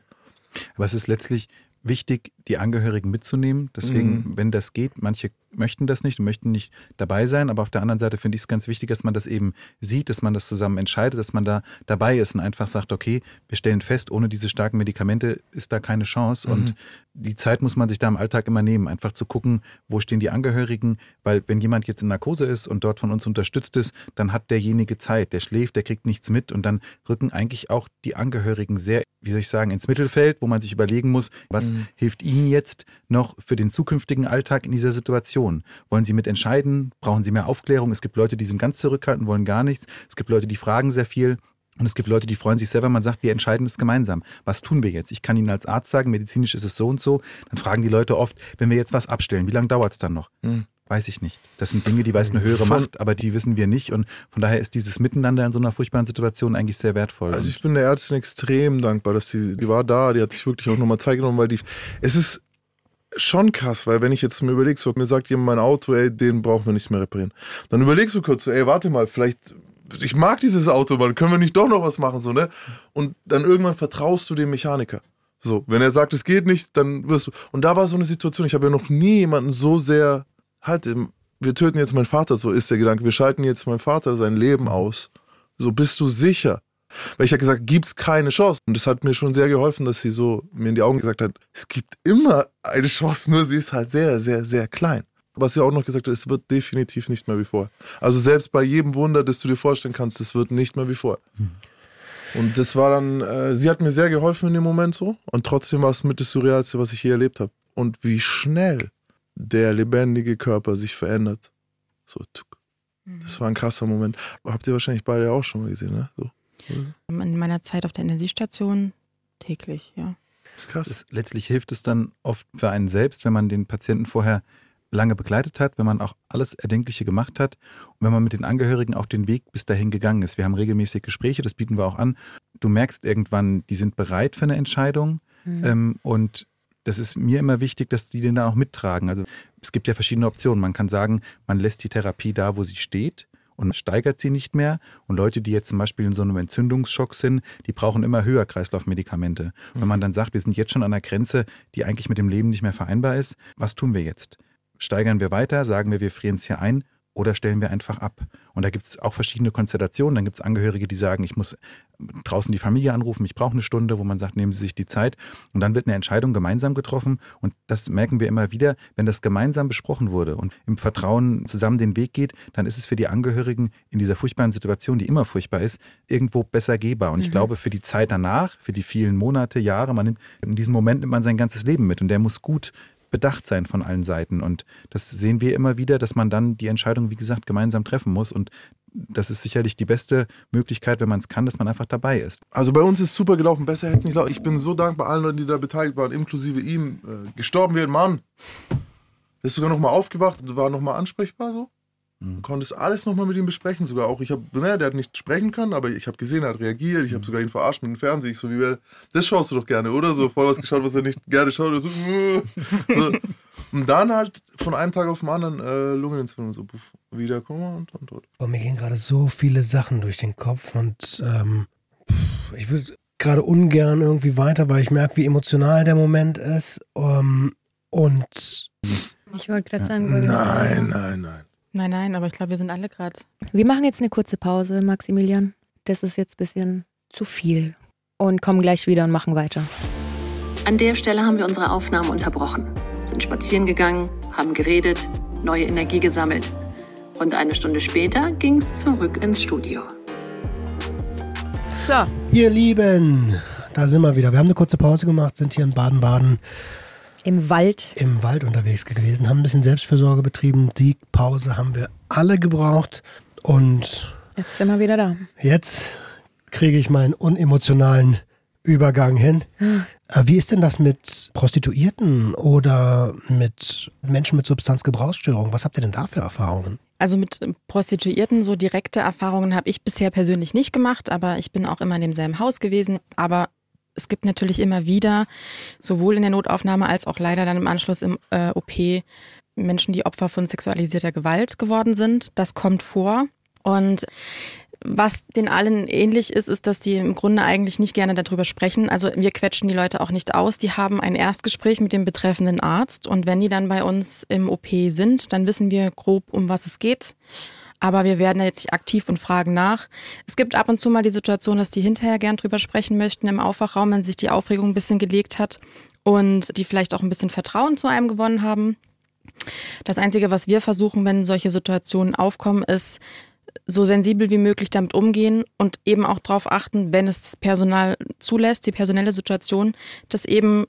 Aber es ist letztlich wichtig, die Angehörigen mitzunehmen. Deswegen, mhm. wenn das geht, manche möchten das nicht und möchten nicht dabei sein. Aber auf der anderen Seite finde ich es ganz wichtig, dass man das eben sieht, dass man das zusammen entscheidet, dass man da dabei ist und einfach sagt, okay, wir stellen fest, ohne diese starken Medikamente ist da keine Chance. Mhm. Und die Zeit muss man sich da im Alltag immer nehmen, einfach zu gucken, wo stehen die Angehörigen, weil wenn jemand jetzt in Narkose ist und dort von uns unterstützt ist, dann hat derjenige Zeit, der schläft, der kriegt nichts mit und dann rücken eigentlich auch die Angehörigen sehr, wie soll ich sagen, ins Mittelfeld, wo man sich überlegen muss, was mhm. hilft ihnen jetzt noch für den zukünftigen Alltag in dieser Situation? Wollen sie mitentscheiden? Brauchen sie mehr Aufklärung? Es gibt Leute, die sind ganz zurückhaltend, wollen gar nichts. Es gibt Leute, die fragen sehr viel. Und es gibt Leute, die freuen sich selber, man sagt, wir entscheiden es gemeinsam. Was tun wir jetzt? Ich kann Ihnen als Arzt sagen, medizinisch ist es so und so. Dann fragen die Leute oft, wenn wir jetzt was abstellen, wie lange dauert es dann noch? Mhm. Weiß ich nicht. Das sind Dinge, die weiß eine höhere von, Macht, aber die wissen wir nicht. Und von daher ist dieses Miteinander in so einer furchtbaren Situation eigentlich sehr wertvoll. Also ich bin der Ärztin extrem dankbar, dass sie, die war da, die hat sich wirklich auch nochmal Zeit genommen, weil die, es ist schon krass, weil wenn ich jetzt mir überlege, so, mir sagt jemand mein Auto, ey, den brauchen wir nicht mehr reparieren. Dann überlegst du kurz, so, ey, warte mal, vielleicht ich mag dieses Auto, man, können wir nicht doch noch was machen, so, ne? Und dann irgendwann vertraust du dem Mechaniker. So, wenn er sagt, es geht nicht, dann wirst du. Und da war so eine Situation, ich habe ja noch nie jemanden so sehr, halt, wir töten jetzt meinen Vater, so ist der Gedanke, wir schalten jetzt meinen Vater sein Leben aus. So bist du sicher. Weil ich habe gesagt, gibt's keine Chance. Und das hat mir schon sehr geholfen, dass sie so mir in die Augen gesagt hat, es gibt immer eine Chance, nur sie ist halt sehr, sehr, sehr klein was sie auch noch gesagt hat, es wird definitiv nicht mehr wie vorher. Also selbst bei jedem Wunder, das du dir vorstellen kannst, es wird nicht mehr wie vorher. Mhm. Und das war dann, äh, sie hat mir sehr geholfen in dem Moment so. Und trotzdem war es mit das Surrealste, was ich je erlebt habe. Und wie schnell der lebendige Körper sich verändert. So, tuck. Mhm. Das war ein krasser Moment. Habt ihr wahrscheinlich beide auch schon mal gesehen, ne? So. In meiner Zeit auf der Intensivstation täglich, ja. Das ist krass. Das ist, letztlich hilft es dann oft für einen selbst, wenn man den Patienten vorher lange begleitet hat, wenn man auch alles Erdenkliche gemacht hat und wenn man mit den Angehörigen auch den Weg bis dahin gegangen ist. Wir haben regelmäßig Gespräche, das bieten wir auch an. Du merkst irgendwann, die sind bereit für eine Entscheidung mhm. ähm, und das ist mir immer wichtig, dass die den dann auch mittragen. Also es gibt ja verschiedene Optionen. Man kann sagen, man lässt die Therapie da, wo sie steht und steigert sie nicht mehr. Und Leute, die jetzt zum Beispiel in so einem Entzündungsschock sind, die brauchen immer höher Kreislaufmedikamente. Mhm. Wenn man dann sagt, wir sind jetzt schon an einer Grenze, die eigentlich mit dem Leben nicht mehr vereinbar ist, was tun wir jetzt? Steigern wir weiter, sagen wir, wir frieren es hier ein oder stellen wir einfach ab. Und da gibt es auch verschiedene Konstellationen. Dann gibt es Angehörige, die sagen, ich muss draußen die Familie anrufen, ich brauche eine Stunde, wo man sagt, nehmen Sie sich die Zeit. Und dann wird eine Entscheidung gemeinsam getroffen. Und das merken wir immer wieder, wenn das gemeinsam besprochen wurde und im Vertrauen zusammen den Weg geht, dann ist es für die Angehörigen in dieser furchtbaren Situation, die immer furchtbar ist, irgendwo besser gehbar. Und ich mhm. glaube, für die Zeit danach, für die vielen Monate, Jahre, man nimmt, in diesem Moment nimmt man sein ganzes Leben mit und der muss gut bedacht sein von allen Seiten. Und das sehen wir immer wieder, dass man dann die Entscheidung, wie gesagt, gemeinsam treffen muss. Und das ist sicherlich die beste Möglichkeit, wenn man es kann, dass man einfach dabei ist. Also bei uns ist super gelaufen, besser hätte es nicht laufen. Ich bin so dankbar allen Leuten, die da beteiligt waren, inklusive ihm. Äh, gestorben ein Mann. Ist sogar nochmal aufgewacht und war nochmal ansprechbar so. Mhm. Konntest alles nochmal mit ihm besprechen, sogar auch. Ich habe, naja, der hat nicht sprechen können, aber ich habe gesehen, er hat reagiert. Ich habe mhm. sogar ihn verarscht mit dem Fernseher. Ich so, wie wär, das schaust du doch gerne, oder? So voll was geschaut, was er nicht gerne schaut. So, so. Und dann halt von einem Tag auf den anderen äh, Lungenentzündung, so puff, wiederkommen und dann tot. Oh, mir gehen gerade so viele Sachen durch den Kopf und ähm, ich würde gerade ungern irgendwie weiter, weil ich merke, wie emotional der Moment ist. Um, und. Ich wollte gerade sagen, nein, nein, nein. Nein, nein, aber ich glaube, wir sind alle gerade. Wir machen jetzt eine kurze Pause, Maximilian. Das ist jetzt ein bisschen zu viel. Und kommen gleich wieder und machen weiter. An der Stelle haben wir unsere Aufnahmen unterbrochen, sind spazieren gegangen, haben geredet, neue Energie gesammelt. Und eine Stunde später ging es zurück ins Studio. So. Ihr Lieben, da sind wir wieder. Wir haben eine kurze Pause gemacht, sind hier in Baden-Baden im Wald. Im Wald unterwegs gewesen, haben ein bisschen Selbstfürsorge betrieben. Die Pause haben wir alle gebraucht. Und jetzt sind wir wieder da. Jetzt kriege ich meinen unemotionalen Übergang hin. Hm. Wie ist denn das mit Prostituierten oder mit Menschen mit Substanzgebrauchsstörungen? Was habt ihr denn da für Erfahrungen? Also mit Prostituierten so direkte Erfahrungen habe ich bisher persönlich nicht gemacht, aber ich bin auch immer in demselben Haus gewesen. Aber es gibt natürlich immer wieder, sowohl in der Notaufnahme als auch leider dann im Anschluss im äh, OP, Menschen, die Opfer von sexualisierter Gewalt geworden sind. Das kommt vor. Und was den allen ähnlich ist, ist, dass die im Grunde eigentlich nicht gerne darüber sprechen. Also wir quetschen die Leute auch nicht aus. Die haben ein Erstgespräch mit dem betreffenden Arzt und wenn die dann bei uns im OP sind, dann wissen wir grob, um was es geht. Aber wir werden jetzt nicht aktiv und fragen nach. Es gibt ab und zu mal die Situation, dass die hinterher gern drüber sprechen möchten im Aufwachraum, wenn sich die Aufregung ein bisschen gelegt hat und die vielleicht auch ein bisschen Vertrauen zu einem gewonnen haben. Das Einzige, was wir versuchen, wenn solche Situationen aufkommen, ist, so sensibel wie möglich damit umgehen und eben auch darauf achten, wenn es Personal zulässt, die personelle Situation, dass eben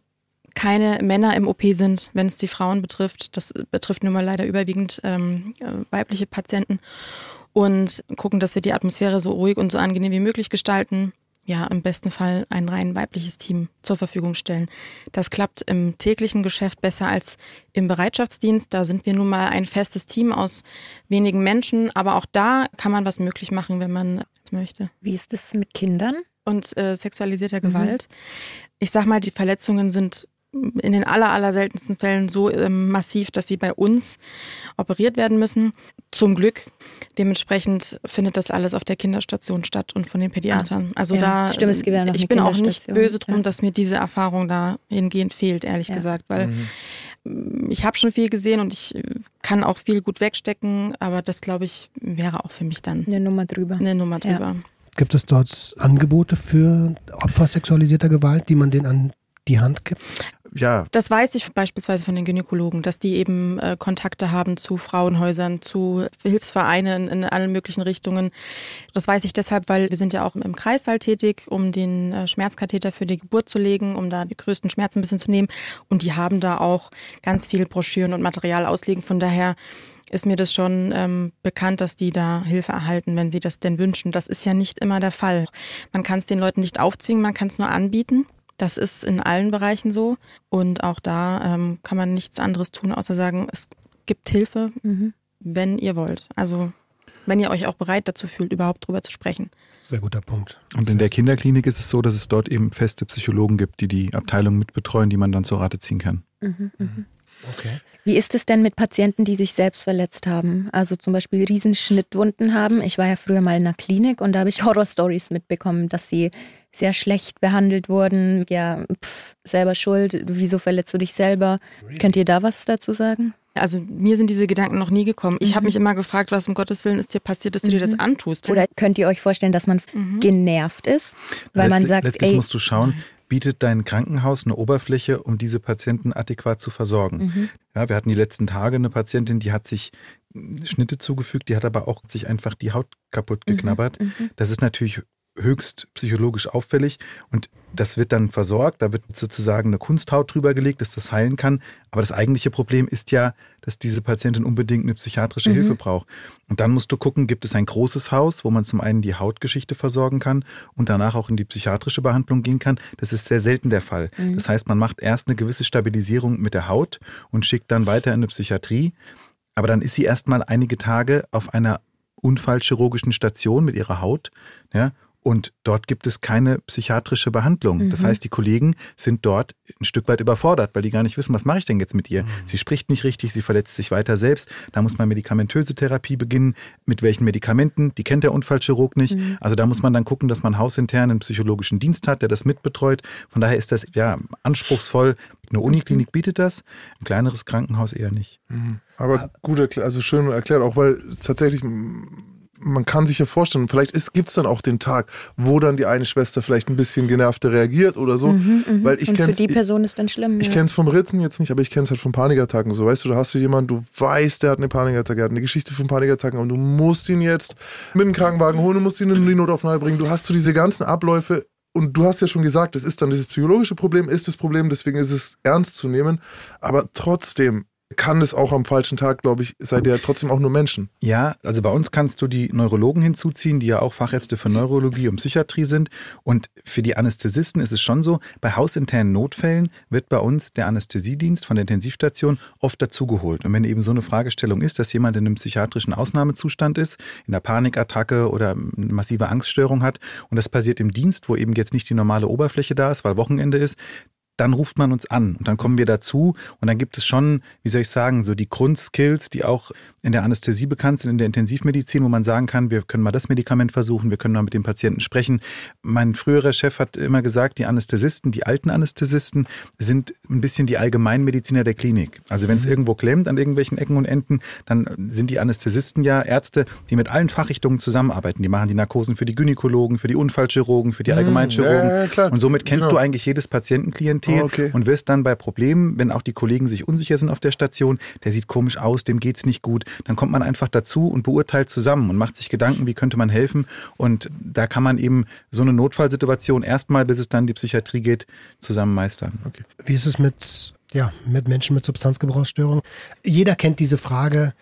keine Männer im OP sind, wenn es die Frauen betrifft. Das betrifft nun mal leider überwiegend ähm, äh, weibliche Patienten. Und gucken, dass wir die Atmosphäre so ruhig und so angenehm wie möglich gestalten. Ja, im besten Fall ein rein weibliches Team zur Verfügung stellen. Das klappt im täglichen Geschäft besser als im Bereitschaftsdienst. Da sind wir nun mal ein festes Team aus wenigen Menschen. Aber auch da kann man was möglich machen, wenn man es möchte. Wie ist es mit Kindern? Und äh, sexualisierter mhm. Gewalt. Ich sag mal, die Verletzungen sind in den aller, aller seltensten Fällen so ähm, massiv, dass sie bei uns operiert werden müssen. Zum Glück. Dementsprechend findet das alles auf der Kinderstation statt und von den Pädiatern. Ah, also ja, da, stimmt, ich bin auch nicht böse drum, ja. dass mir diese Erfahrung da hingehend fehlt, ehrlich ja. gesagt, weil mhm. ich habe schon viel gesehen und ich kann auch viel gut wegstecken, aber das glaube ich wäre auch für mich dann eine Nummer drüber. Eine Nummer drüber. Gibt es dort Angebote für Opfer sexualisierter Gewalt, die man denen an die Hand gibt? Ja. Das weiß ich beispielsweise von den Gynäkologen, dass die eben äh, Kontakte haben zu Frauenhäusern, zu Hilfsvereinen in allen möglichen Richtungen. Das weiß ich deshalb, weil wir sind ja auch im Kreissaal tätig, um den äh, Schmerzkatheter für die Geburt zu legen, um da die größten Schmerzen ein bisschen zu nehmen. Und die haben da auch ganz viel Broschüren und Material auslegen. Von daher ist mir das schon ähm, bekannt, dass die da Hilfe erhalten, wenn sie das denn wünschen. Das ist ja nicht immer der Fall. Man kann es den Leuten nicht aufzwingen, man kann es nur anbieten. Das ist in allen Bereichen so. Und auch da ähm, kann man nichts anderes tun, außer sagen, es gibt Hilfe, Mhm. wenn ihr wollt. Also wenn ihr euch auch bereit dazu fühlt, überhaupt drüber zu sprechen. Sehr guter Punkt. Und in der Kinderklinik ist es so, dass es dort eben feste Psychologen gibt, die die Abteilung mitbetreuen, die man dann zur Rate ziehen kann. Mhm. Mhm. Okay. Wie ist es denn mit Patienten, die sich selbst verletzt haben? Also zum Beispiel Riesenschnittwunden haben. Ich war ja früher mal in einer Klinik und da habe ich Horrorstories mitbekommen, dass sie sehr schlecht behandelt wurden. Ja, pff, selber schuld. Wieso verletzt du dich selber? Könnt ihr da was dazu sagen? Also mir sind diese Gedanken noch nie gekommen. Ich habe Mhm. mich immer gefragt, was um Gottes Willen ist dir passiert, dass du dir das Mhm. antust. Oder könnt ihr euch vorstellen, dass man Mhm. genervt ist, weil man Letztlich- sagt, letztlich ey, musst du schauen, bietet dein Krankenhaus eine Oberfläche, um diese Patienten adäquat zu versorgen. Mhm. Ja, wir hatten die letzten Tage eine Patientin, die hat sich mm, Schnitte zugefügt, die hat aber auch sich einfach die Haut kaputt geknabbert. Mhm. Das ist natürlich höchst psychologisch auffällig und das wird dann versorgt, da wird sozusagen eine Kunsthaut drüber gelegt, dass das heilen kann. Aber das eigentliche Problem ist ja, dass diese Patientin unbedingt eine psychiatrische Mhm. Hilfe braucht. Und dann musst du gucken, gibt es ein großes Haus, wo man zum einen die Hautgeschichte versorgen kann und danach auch in die psychiatrische Behandlung gehen kann. Das ist sehr selten der Fall. Mhm. Das heißt, man macht erst eine gewisse Stabilisierung mit der Haut und schickt dann weiter in eine Psychiatrie. Aber dann ist sie erstmal einige Tage auf einer unfallchirurgischen Station mit ihrer Haut. Ja, und dort gibt es keine psychiatrische Behandlung. Das Mhm. heißt, die Kollegen sind dort ein Stück weit überfordert, weil die gar nicht wissen, was mache ich denn jetzt mit ihr? Sie spricht nicht richtig, sie verletzt sich weiter selbst. Da muss man medikamentöse Therapie beginnen. Mit welchen Medikamenten? Die kennt der Unfallchirurg nicht. Mhm. Also da muss man dann gucken, dass man hausintern einen psychologischen Dienst hat, der das mitbetreut. Von daher ist das ja anspruchsvoll. Eine Uniklinik bietet das, ein kleineres Krankenhaus eher nicht. Mhm. Aber gut erklärt, also schön erklärt, auch weil es tatsächlich, man kann sich ja vorstellen, vielleicht gibt es dann auch den Tag, wo dann die eine Schwester vielleicht ein bisschen genervter reagiert oder so. Mhm, mhm. Weil ich und für die Person ist dann schlimm. Ich ja. kenne es vom Ritzen jetzt nicht, aber ich kenne es halt von Panikattacken. So, weißt du, da hast du jemanden, du weißt, der hat eine Panikattacke, der hat eine Geschichte von Panikattacken und du musst ihn jetzt mit dem Krankenwagen holen, du musst ihn in die Notaufnahme bringen. Du hast so diese ganzen Abläufe und du hast ja schon gesagt, das ist dann dieses psychologische Problem, ist das Problem, deswegen ist es ernst zu nehmen. Aber trotzdem kann es auch am falschen Tag, glaube ich, seid ihr trotzdem auch nur Menschen. Ja, also bei uns kannst du die Neurologen hinzuziehen, die ja auch Fachärzte für Neurologie und Psychiatrie sind. Und für die Anästhesisten ist es schon so, bei hausinternen Notfällen wird bei uns der Anästhesiedienst von der Intensivstation oft dazugeholt. Und wenn eben so eine Fragestellung ist, dass jemand in einem psychiatrischen Ausnahmezustand ist, in einer Panikattacke oder eine massive Angststörung hat und das passiert im Dienst, wo eben jetzt nicht die normale Oberfläche da ist, weil Wochenende ist, dann ruft man uns an und dann kommen wir dazu. Und dann gibt es schon, wie soll ich sagen, so die Grundskills, die auch in der Anästhesie bekannt sind, in der Intensivmedizin, wo man sagen kann, wir können mal das Medikament versuchen, wir können mal mit dem Patienten sprechen. Mein früherer Chef hat immer gesagt, die Anästhesisten, die alten Anästhesisten sind ein bisschen die Allgemeinmediziner der Klinik. Also wenn es irgendwo klemmt an irgendwelchen Ecken und Enden, dann sind die Anästhesisten ja Ärzte, die mit allen Fachrichtungen zusammenarbeiten. Die machen die Narkosen für die Gynäkologen, für die Unfallchirurgen, für die Allgemeinchirurgen. ja. Und somit kennst Genau. du eigentlich jedes Patientenklientel Ah, okay. und wirst dann bei Problemen, wenn auch die Kollegen sich unsicher sind auf der Station, der sieht komisch aus, dem geht's nicht gut, dann kommt man einfach dazu und beurteilt zusammen und macht sich Gedanken, wie könnte man helfen. Und da kann man eben so eine Notfallsituation erstmal, bis es dann in die Psychiatrie geht, zusammen meistern. Okay. Wie ist es mit, ja, mit Menschen mit Substanzgebrauchsstörung? Jeder kennt diese Frage,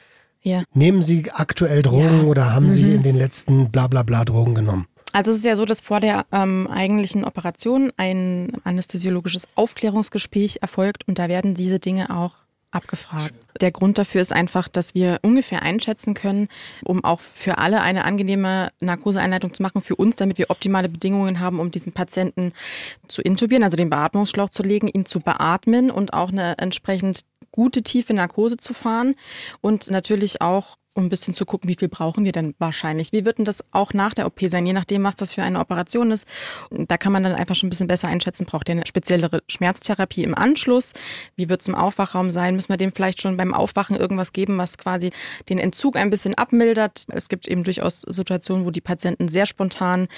Ja. nehmen Sie aktuell Drogen Ja. oder haben Sie in den letzten bla bla bla Drogen genommen? Also es ist ja so, dass vor der ähm, eigentlichen Operation ein anästhesiologisches Aufklärungsgespräch erfolgt und da werden diese Dinge auch abgefragt. Der Grund dafür ist einfach, dass wir ungefähr einschätzen können, um auch für alle eine angenehme Narkoseeinleitung zu machen, für uns, damit wir optimale Bedingungen haben, um diesen Patienten zu intubieren, also den Beatmungsschlauch zu legen, ihn zu beatmen und auch eine entsprechend gute tiefe Narkose zu fahren und natürlich auch um ein bisschen zu gucken, wie viel brauchen wir denn wahrscheinlich. Wie wird denn das auch nach der OP sein, je nachdem, was das für eine Operation ist. Da kann man dann einfach schon ein bisschen besser einschätzen, braucht der eine speziellere Schmerztherapie im Anschluss? Wie wird es im Aufwachraum sein? Müssen wir dem vielleicht schon beim Aufwachen irgendwas geben, was quasi den Entzug ein bisschen abmildert? Es gibt eben durchaus Situationen, wo die Patienten sehr spontan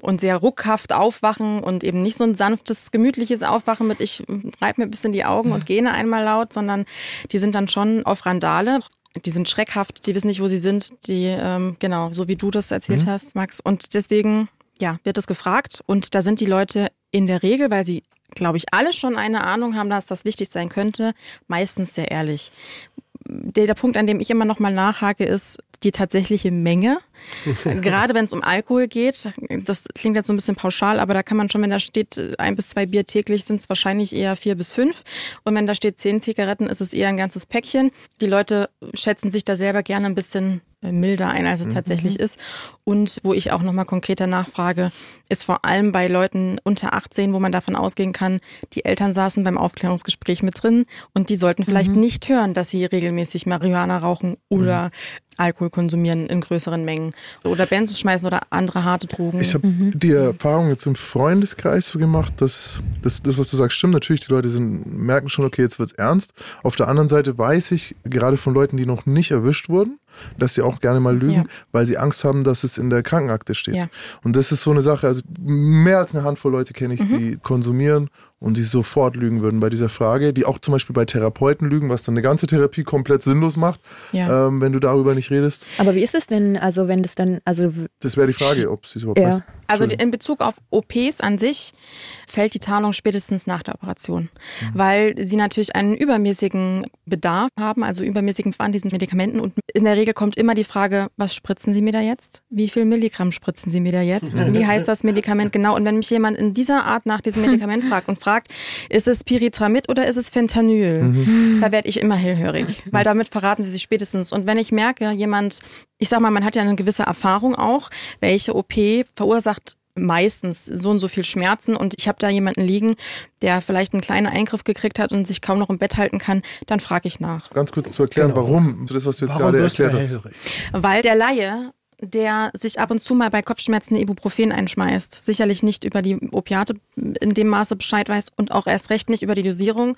und sehr ruckhaft aufwachen und eben nicht so ein sanftes, gemütliches Aufwachen mit ich reibe mir ein bisschen die Augen und gähne einmal laut, sondern die sind dann schon auf Randale. Die sind schreckhaft, die wissen nicht, wo sie sind, die, ähm, genau, so wie du das erzählt hast, Max. Und deswegen, ja, wird das gefragt. Und da sind die Leute in der Regel, weil sie, glaube ich, alle schon eine Ahnung haben, dass das wichtig sein könnte, meistens sehr ehrlich. Der, der Punkt, an dem ich immer noch mal nachhake, ist die tatsächliche Menge. Gerade wenn es um Alkohol geht, das klingt jetzt so ein bisschen pauschal, aber da kann man schon, wenn da steht ein bis zwei Bier täglich, sind es wahrscheinlich eher vier bis fünf. Und wenn da steht zehn Zigaretten, ist es eher ein ganzes Päckchen. Die Leute schätzen sich da selber gerne ein bisschen milder ein, als es mhm. tatsächlich ist. Und wo ich auch nochmal konkreter nachfrage, ist vor allem bei Leuten unter 18, wo man davon ausgehen kann, die Eltern saßen beim Aufklärungsgespräch mit drin und die sollten vielleicht mhm. nicht hören, dass sie regelmäßig Marihuana rauchen oder mhm. Alkohol konsumieren in größeren Mengen oder Bands schmeißen oder andere harte Drogen. Ich habe mhm. die Erfahrung jetzt im Freundeskreis so gemacht, dass das, das, was du sagst, stimmt. Natürlich, die Leute sind, merken schon, okay, jetzt wird's ernst. Auf der anderen Seite weiß ich, gerade von Leuten, die noch nicht erwischt wurden, dass sie auch gerne mal lügen, ja. weil sie Angst haben, dass es in der Krankenakte steht. Ja. Und das ist so eine Sache, also mehr als eine Handvoll Leute kenne ich, mhm. die konsumieren und die sofort lügen würden bei dieser Frage, die auch zum Beispiel bei Therapeuten lügen, was dann eine ganze Therapie komplett sinnlos macht, ja. ähm, wenn du darüber nicht redest. Aber wie ist es denn, also wenn das dann, also das wäre die Frage, ob sie es überhaupt ja. weiß. Also in Bezug auf OPs an sich fällt die Tarnung spätestens nach der Operation, mhm. weil sie natürlich einen übermäßigen Bedarf haben, also übermäßigen an diesen Medikamenten und in der Regel kommt immer die Frage, was spritzen Sie mir da jetzt? Wie viel Milligramm spritzen Sie mir da jetzt? Wie heißt das Medikament genau? Und wenn mich jemand in dieser Art nach diesem Medikament fragt und fragt, ist es Pyritramid oder ist es Fentanyl? Mhm. Da werde ich immer hellhörig, weil damit verraten sie sich spätestens. Und wenn ich merke, jemand, ich sag mal, man hat ja eine gewisse Erfahrung auch, welche OP verursacht meistens so und so viel Schmerzen und ich habe da jemanden liegen, der vielleicht einen kleinen Eingriff gekriegt hat und sich kaum noch im Bett halten kann, dann frage ich nach. Ganz kurz zu erklären, genau. warum, das, was du jetzt warum gerade erklärt hast. Weil der Laie der sich ab und zu mal bei Kopfschmerzen Ibuprofen einschmeißt, sicherlich nicht über die Opiate in dem Maße Bescheid weiß und auch erst recht nicht über die Dosierung.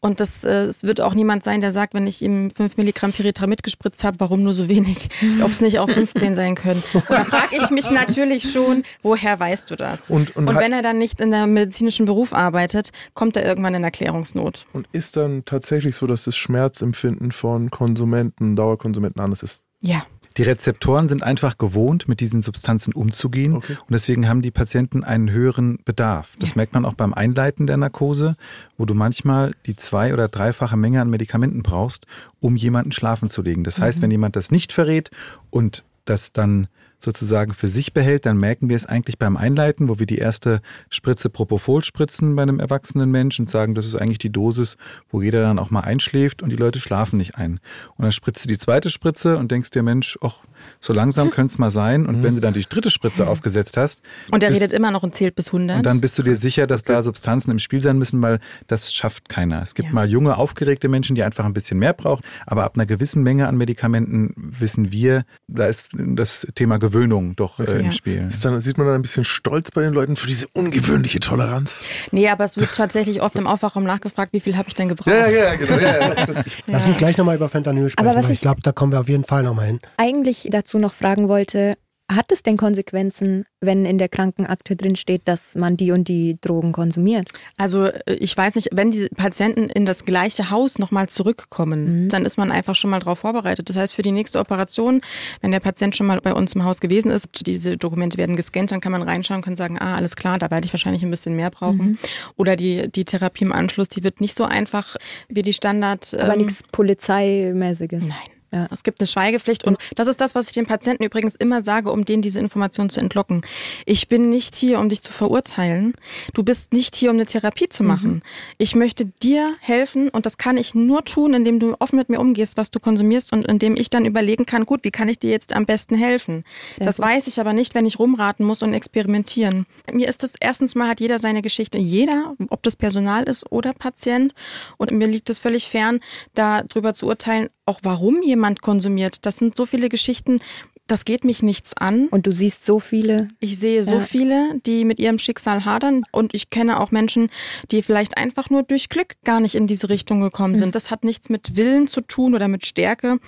Und das, äh, es wird auch niemand sein, der sagt, wenn ich ihm 5 Milligramm Pyritramid gespritzt habe, warum nur so wenig? Ob es nicht auch 15 sein können. Und da frage ich mich natürlich schon, woher weißt du das? Und, und, und wenn er dann nicht in der medizinischen Beruf arbeitet, kommt er irgendwann in Erklärungsnot. Und ist dann tatsächlich so, dass das Schmerzempfinden von Konsumenten, Dauerkonsumenten anders ist? Ja. Die Rezeptoren sind einfach gewohnt, mit diesen Substanzen umzugehen okay. und deswegen haben die Patienten einen höheren Bedarf. Das ja. merkt man auch beim Einleiten der Narkose, wo du manchmal die zwei- oder dreifache Menge an Medikamenten brauchst, um jemanden schlafen zu legen. Das heißt, mhm. wenn jemand das nicht verrät und das dann sozusagen für sich behält, dann merken wir es eigentlich beim Einleiten, wo wir die erste Spritze Propofol spritzen bei einem erwachsenen Menschen und sagen, das ist eigentlich die Dosis, wo jeder dann auch mal einschläft und die Leute schlafen nicht ein. Und dann spritzt du die zweite Spritze und denkst dir, Mensch, ach, so langsam könnte es mal sein. Und wenn du dann die dritte Spritze aufgesetzt hast. Und er redet immer noch und zählt bis 100. Und dann bist du dir sicher, dass da Substanzen im Spiel sein müssen, weil das schafft keiner. Es gibt ja. mal junge, aufgeregte Menschen, die einfach ein bisschen mehr brauchen. Aber ab einer gewissen Menge an Medikamenten wissen wir, da ist das Thema Gewöhnung doch okay. äh, im ja. Spiel. Dann, sieht man dann ein bisschen Stolz bei den Leuten für diese ungewöhnliche Toleranz? Nee, aber es wird tatsächlich oft im Aufwachraum nachgefragt, wie viel habe ich denn gebraucht? Ja, ja, genau. Ja, ja. Lass uns gleich nochmal über Fentanyl sprechen, aber weil ich glaube, da kommen wir auf jeden Fall nochmal hin. Eigentlich dazu noch fragen wollte, hat es denn Konsequenzen, wenn in der Krankenakte drin steht, dass man die und die Drogen konsumiert? Also äh, ich weiß nicht, wenn die Patienten in das gleiche Haus nochmal zurückkommen, mhm. dann ist man einfach schon mal darauf vorbereitet. Das heißt, für die nächste Operation, wenn der Patient schon mal bei uns im Haus gewesen ist, diese Dokumente werden gescannt, dann kann man reinschauen und kann sagen, ah, alles klar, da werde ich wahrscheinlich ein bisschen mehr brauchen. Mhm. Oder die, die Therapie im Anschluss, die wird nicht so einfach wie die Standard. Aber ähm, nichts Polizeimäßiges. Nein. Ja. Es gibt eine Schweigepflicht und das ist das, was ich den Patienten übrigens immer sage, um denen diese Information zu entlocken. Ich bin nicht hier, um dich zu verurteilen. Du bist nicht hier, um eine Therapie zu machen. Mhm. Ich möchte dir helfen und das kann ich nur tun, indem du offen mit mir umgehst, was du konsumierst und indem ich dann überlegen kann, gut, wie kann ich dir jetzt am besten helfen? Sehr das gut. weiß ich aber nicht, wenn ich rumraten muss und experimentieren. Mir ist das erstens mal hat jeder seine Geschichte. Jeder, ob das Personal ist oder Patient und mir liegt es völlig fern, darüber zu urteilen, auch warum jemand konsumiert. Das sind so viele Geschichten, das geht mich nichts an. Und du siehst so viele. Ich sehe so ja. viele, die mit ihrem Schicksal hadern. Und ich kenne auch Menschen, die vielleicht einfach nur durch Glück gar nicht in diese Richtung gekommen sind. Mhm. Das hat nichts mit Willen zu tun oder mit Stärke.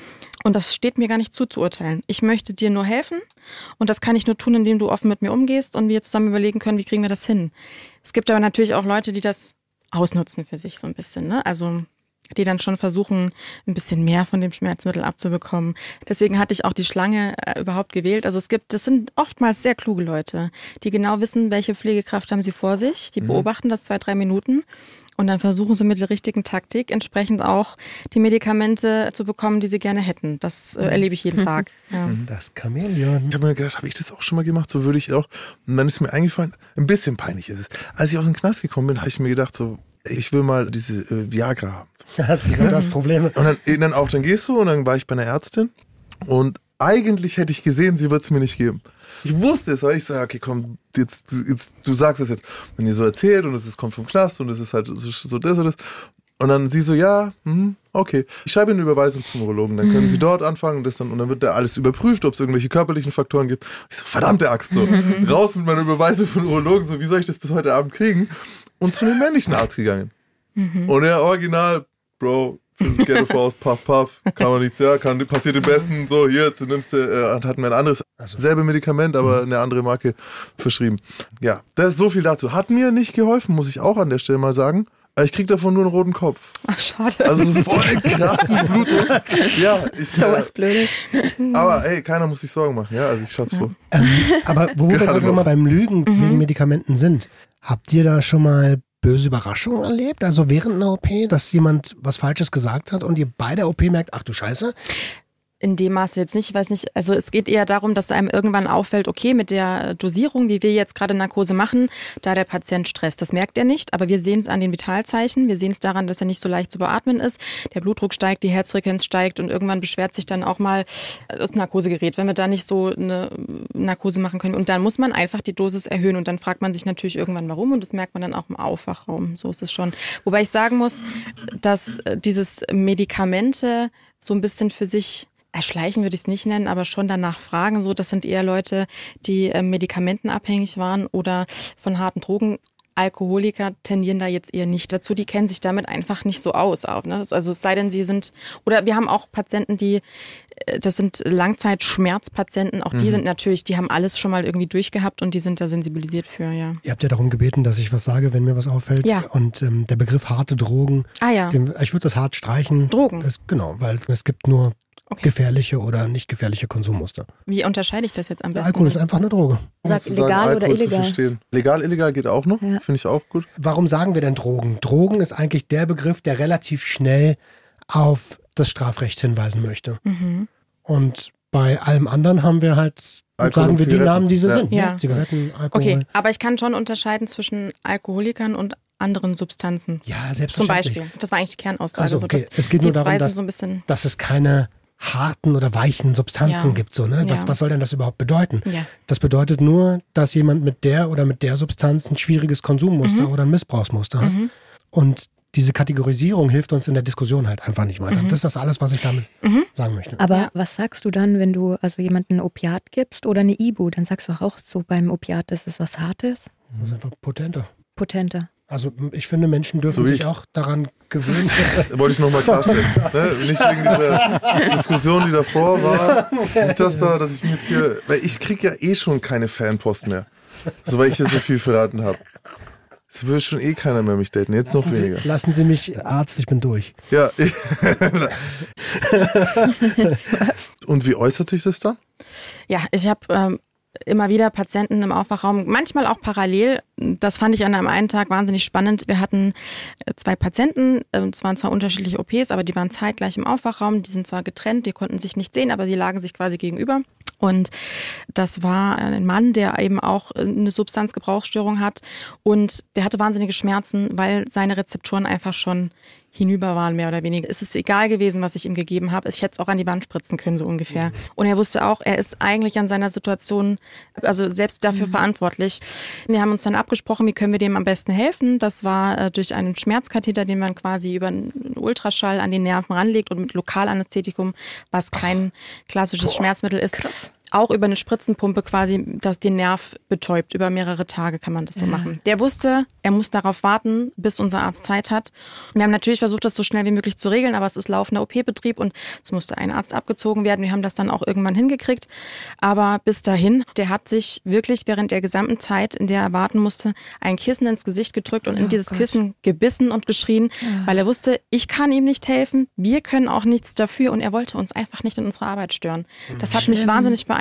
Und das steht mir gar nicht zuzuurteilen. Ich möchte dir nur helfen. Und das kann ich nur tun, indem du offen mit mir umgehst und wir zusammen überlegen können, wie kriegen wir das hin. Es gibt aber natürlich auch Leute, die das ausnutzen für sich so ein bisschen. Ne? Also die dann schon versuchen, ein bisschen mehr von dem Schmerzmittel abzubekommen. Deswegen hatte ich auch die Schlange äh, überhaupt gewählt. Also es gibt, das sind oftmals sehr kluge Leute, die genau wissen, welche Pflegekraft haben sie vor sich. Die mhm. beobachten das zwei, drei Minuten Und dann versuchen sie mit der richtigen Taktik entsprechend auch die Medikamente zu bekommen, die sie gerne hätten. Das äh, erlebe ich jeden Tag. Ja. Das Chamäleon. Ich habe mir gedacht, habe ich das auch schon mal gemacht? So würde ich auch. Und dann ist mir eingefallen, ein bisschen peinlich ist es. Als ich aus dem Knast gekommen bin, habe ich mir gedacht, so, ich will mal diese äh, Viagra haben. Hast du gesagt, du hast Probleme? Und dann, äh, dann auch, dann gehst du und dann war ich bei einer Ärztin und eigentlich hätte ich gesehen, sie wird es mir nicht geben. Ich wusste es, weil ich sage, okay, komm, jetzt, jetzt, du sagst es jetzt. Wenn ihr so erzählt und es ist, kommt vom Knast und es ist halt so, so das und das. Und dann sie so, ja, mhm, okay. Ich schreibe eine Überweisung zum Urologen. Dann können Sie dort anfangen und, das dann, und dann wird da alles überprüft, ob es irgendwelche körperlichen Faktoren gibt. Ich so, verdammte Axt, so. Raus mit meiner Überweisung von Urologen, so, wie soll ich das bis heute Abend kriegen? Und zu einem männlichen Arzt gegangen. Und er original, Bro, Ghetto Faust, puff, puff, kann man nichts, ja, kann, passiert im Besten, so, hier, jetzt nimmst du, äh, und hat mir ein anderes, selbe Medikament, aber eine andere Marke verschrieben. Ja, das ist so viel dazu. Hat mir nicht geholfen, muss ich auch an der Stelle mal sagen. Aber Ich krieg davon nur einen roten Kopf. Ach, schade. Also so voll krassen Blutdruck. Ja, ich, So äh, was Blödes. aber ey, keiner muss sich Sorgen machen, ja, also ich schaff's so. Ähm, aber wo wir Gerade gerade noch. mal beim Lügen wegen Medikamenten sind, habt ihr da schon mal böse Überraschungen erlebt? Also während einer OP, dass jemand was Falsches gesagt hat und ihr bei der OP merkt, ach du Scheiße, In dem Maße jetzt nicht, ich weiß nicht. Also es geht eher darum, dass einem irgendwann auffällt, okay, mit der Dosierung, wie wir jetzt gerade Narkose machen, da der Patient stresst. Das merkt er nicht, aber wir sehen es an den Vitalzeichen. Wir sehen es daran, dass er nicht so leicht zu beatmen ist. Der Blutdruck steigt, die Herzfrequenz steigt und irgendwann beschwert sich dann auch mal das Narkosegerät, wenn wir da nicht so eine Narkose machen können. Und dann muss man einfach die Dosis erhöhen und dann fragt man sich natürlich irgendwann warum und das merkt man dann auch im Aufwachraum. So ist es schon. Wobei ich sagen muss, dass äh, dieses Medikamente so ein bisschen für sich erschleichen würde ich es nicht nennen, aber schon danach fragen. So, das sind eher Leute, die äh, medikamentenabhängig waren oder von harten Drogen. Alkoholiker tendieren da jetzt eher nicht dazu. Die kennen sich damit einfach nicht so aus. Auch, ne? Also es sei denn, sie sind, oder wir haben auch Patienten, die, äh, das sind Langzeitschmerzpatienten, auch die sind natürlich, die haben alles schon mal irgendwie durchgehabt und die sind da sensibilisiert für, ja. ihr habt ja darum gebeten, dass ich was sage, wenn mir was auffällt. Ja. Und ähm, der Begriff harte Drogen, Ah ja, den, ich würde das hart streichen. Drogen. Das, genau, weil es gibt nur Okay. gefährliche oder nicht gefährliche Konsummuster. wie unterscheide ich das jetzt am Der besten? Alkohol ist einfach eine Droge. Sag sagen, legal oder Alkohol zu illegal. verstehen. Legal, illegal geht auch noch, Ja. finde ich auch gut. Warum sagen wir denn Drogen? Drogen ist eigentlich der Begriff, der relativ schnell auf das Strafrecht hinweisen möchte. Mhm. Und bei allem anderen haben wir halt, Alkohol sagen wir die. Namen, die sie Ja. sind. Ja. Ne? Zigaretten, Alkohol. Okay, aber ich kann schon unterscheiden zwischen Alkoholikern und anderen Substanzen. Ja, Zum selbstverständlich. Beispiel. Das war eigentlich die Kernaussage. Also, So, okay. Es geht nur darum, dass, so ein bisschen. dass es keine harten oder weichen Substanzen Ja. gibt. So, ne? was, Ja. was soll denn das überhaupt bedeuten? Ja. Das bedeutet nur, dass jemand mit der oder mit der Substanz ein schwieriges Konsummuster Mhm. oder ein Missbrauchsmuster hat. Und diese Kategorisierung hilft uns in der Diskussion halt einfach nicht weiter. Das ist das alles, was ich damit Mhm. sagen möchte. Aber Ja. was sagst du dann, wenn du also jemandem ein Opiat gibst oder eine Ibu? Dann sagst du auch so beim Opiat, das ist was Hartes, Das ist einfach potenter. potenter. Also ich finde, Menschen dürfen So sich ich. auch daran gewöhnen. Wollte ich nochmal klarstellen. ne? Nicht wegen dieser Diskussion, die davor war. Nicht, dass, da, dass ich mir jetzt hier. Weil ich krieg ja eh schon keine Fanpost mehr. So, weil ich hier so viel verraten habe. Es will schon eh keiner mehr mich daten. Jetzt noch lassen, Sie, weniger. lassen Sie mich, Arzt, ich bin durch. Ja. Und wie äußert sich das dann? Ja, ich habe ähm, immer wieder Patienten im Aufwachraum, manchmal auch parallel. Das fand ich an einem einen Tag wahnsinnig spannend. Wir hatten äh, zwei Patienten, es waren zwar unterschiedliche OPs, aber die waren zeitgleich im Aufwachraum. Die sind zwar getrennt, die konnten sich nicht sehen, aber die lagen sich quasi gegenüber. Und das war ein Mann, der eben auch äh, eine Substanzgebrauchsstörung hat. Und der hatte wahnsinnige Schmerzen, weil seine Rezeptoren einfach schon hinüber waren, mehr oder weniger. Es ist egal gewesen, was ich ihm gegeben habe. Ich hätte es auch an die Wand spritzen können, so ungefähr. Und er wusste auch, er ist eigentlich an seiner Situation, also selbst dafür verantwortlich. Wir haben uns dann abgesprochen, wie können wir dem am besten helfen. Das war äh, durch einen Schmerzkatheter, den man quasi über einen Ultraschall an die Nerven ranlegt und mit Lokalanästhetikum, was kein klassisches Schmerzmittel ist. Auch über eine Spritzenpumpe quasi, das den Nerv betäubt. Über mehrere Tage kann man das so machen. Der wusste, er muss darauf warten, bis unser Arzt Zeit hat. Wir haben natürlich versucht, das so schnell wie möglich zu regeln, aber es ist laufender OP-Betrieb und es musste ein Arzt abgezogen werden. Wir haben das dann auch irgendwann hingekriegt. Aber bis dahin, der hat sich wirklich während der gesamten Zeit, in der er warten musste, ein Kissen ins Gesicht gedrückt und in dieses Kissen gebissen und geschrien, weil er wusste, ich kann ihm nicht helfen, wir können auch nichts dafür und er wollte uns einfach nicht in unserer Arbeit stören. Das hat mich wahnsinnig beeindruckt.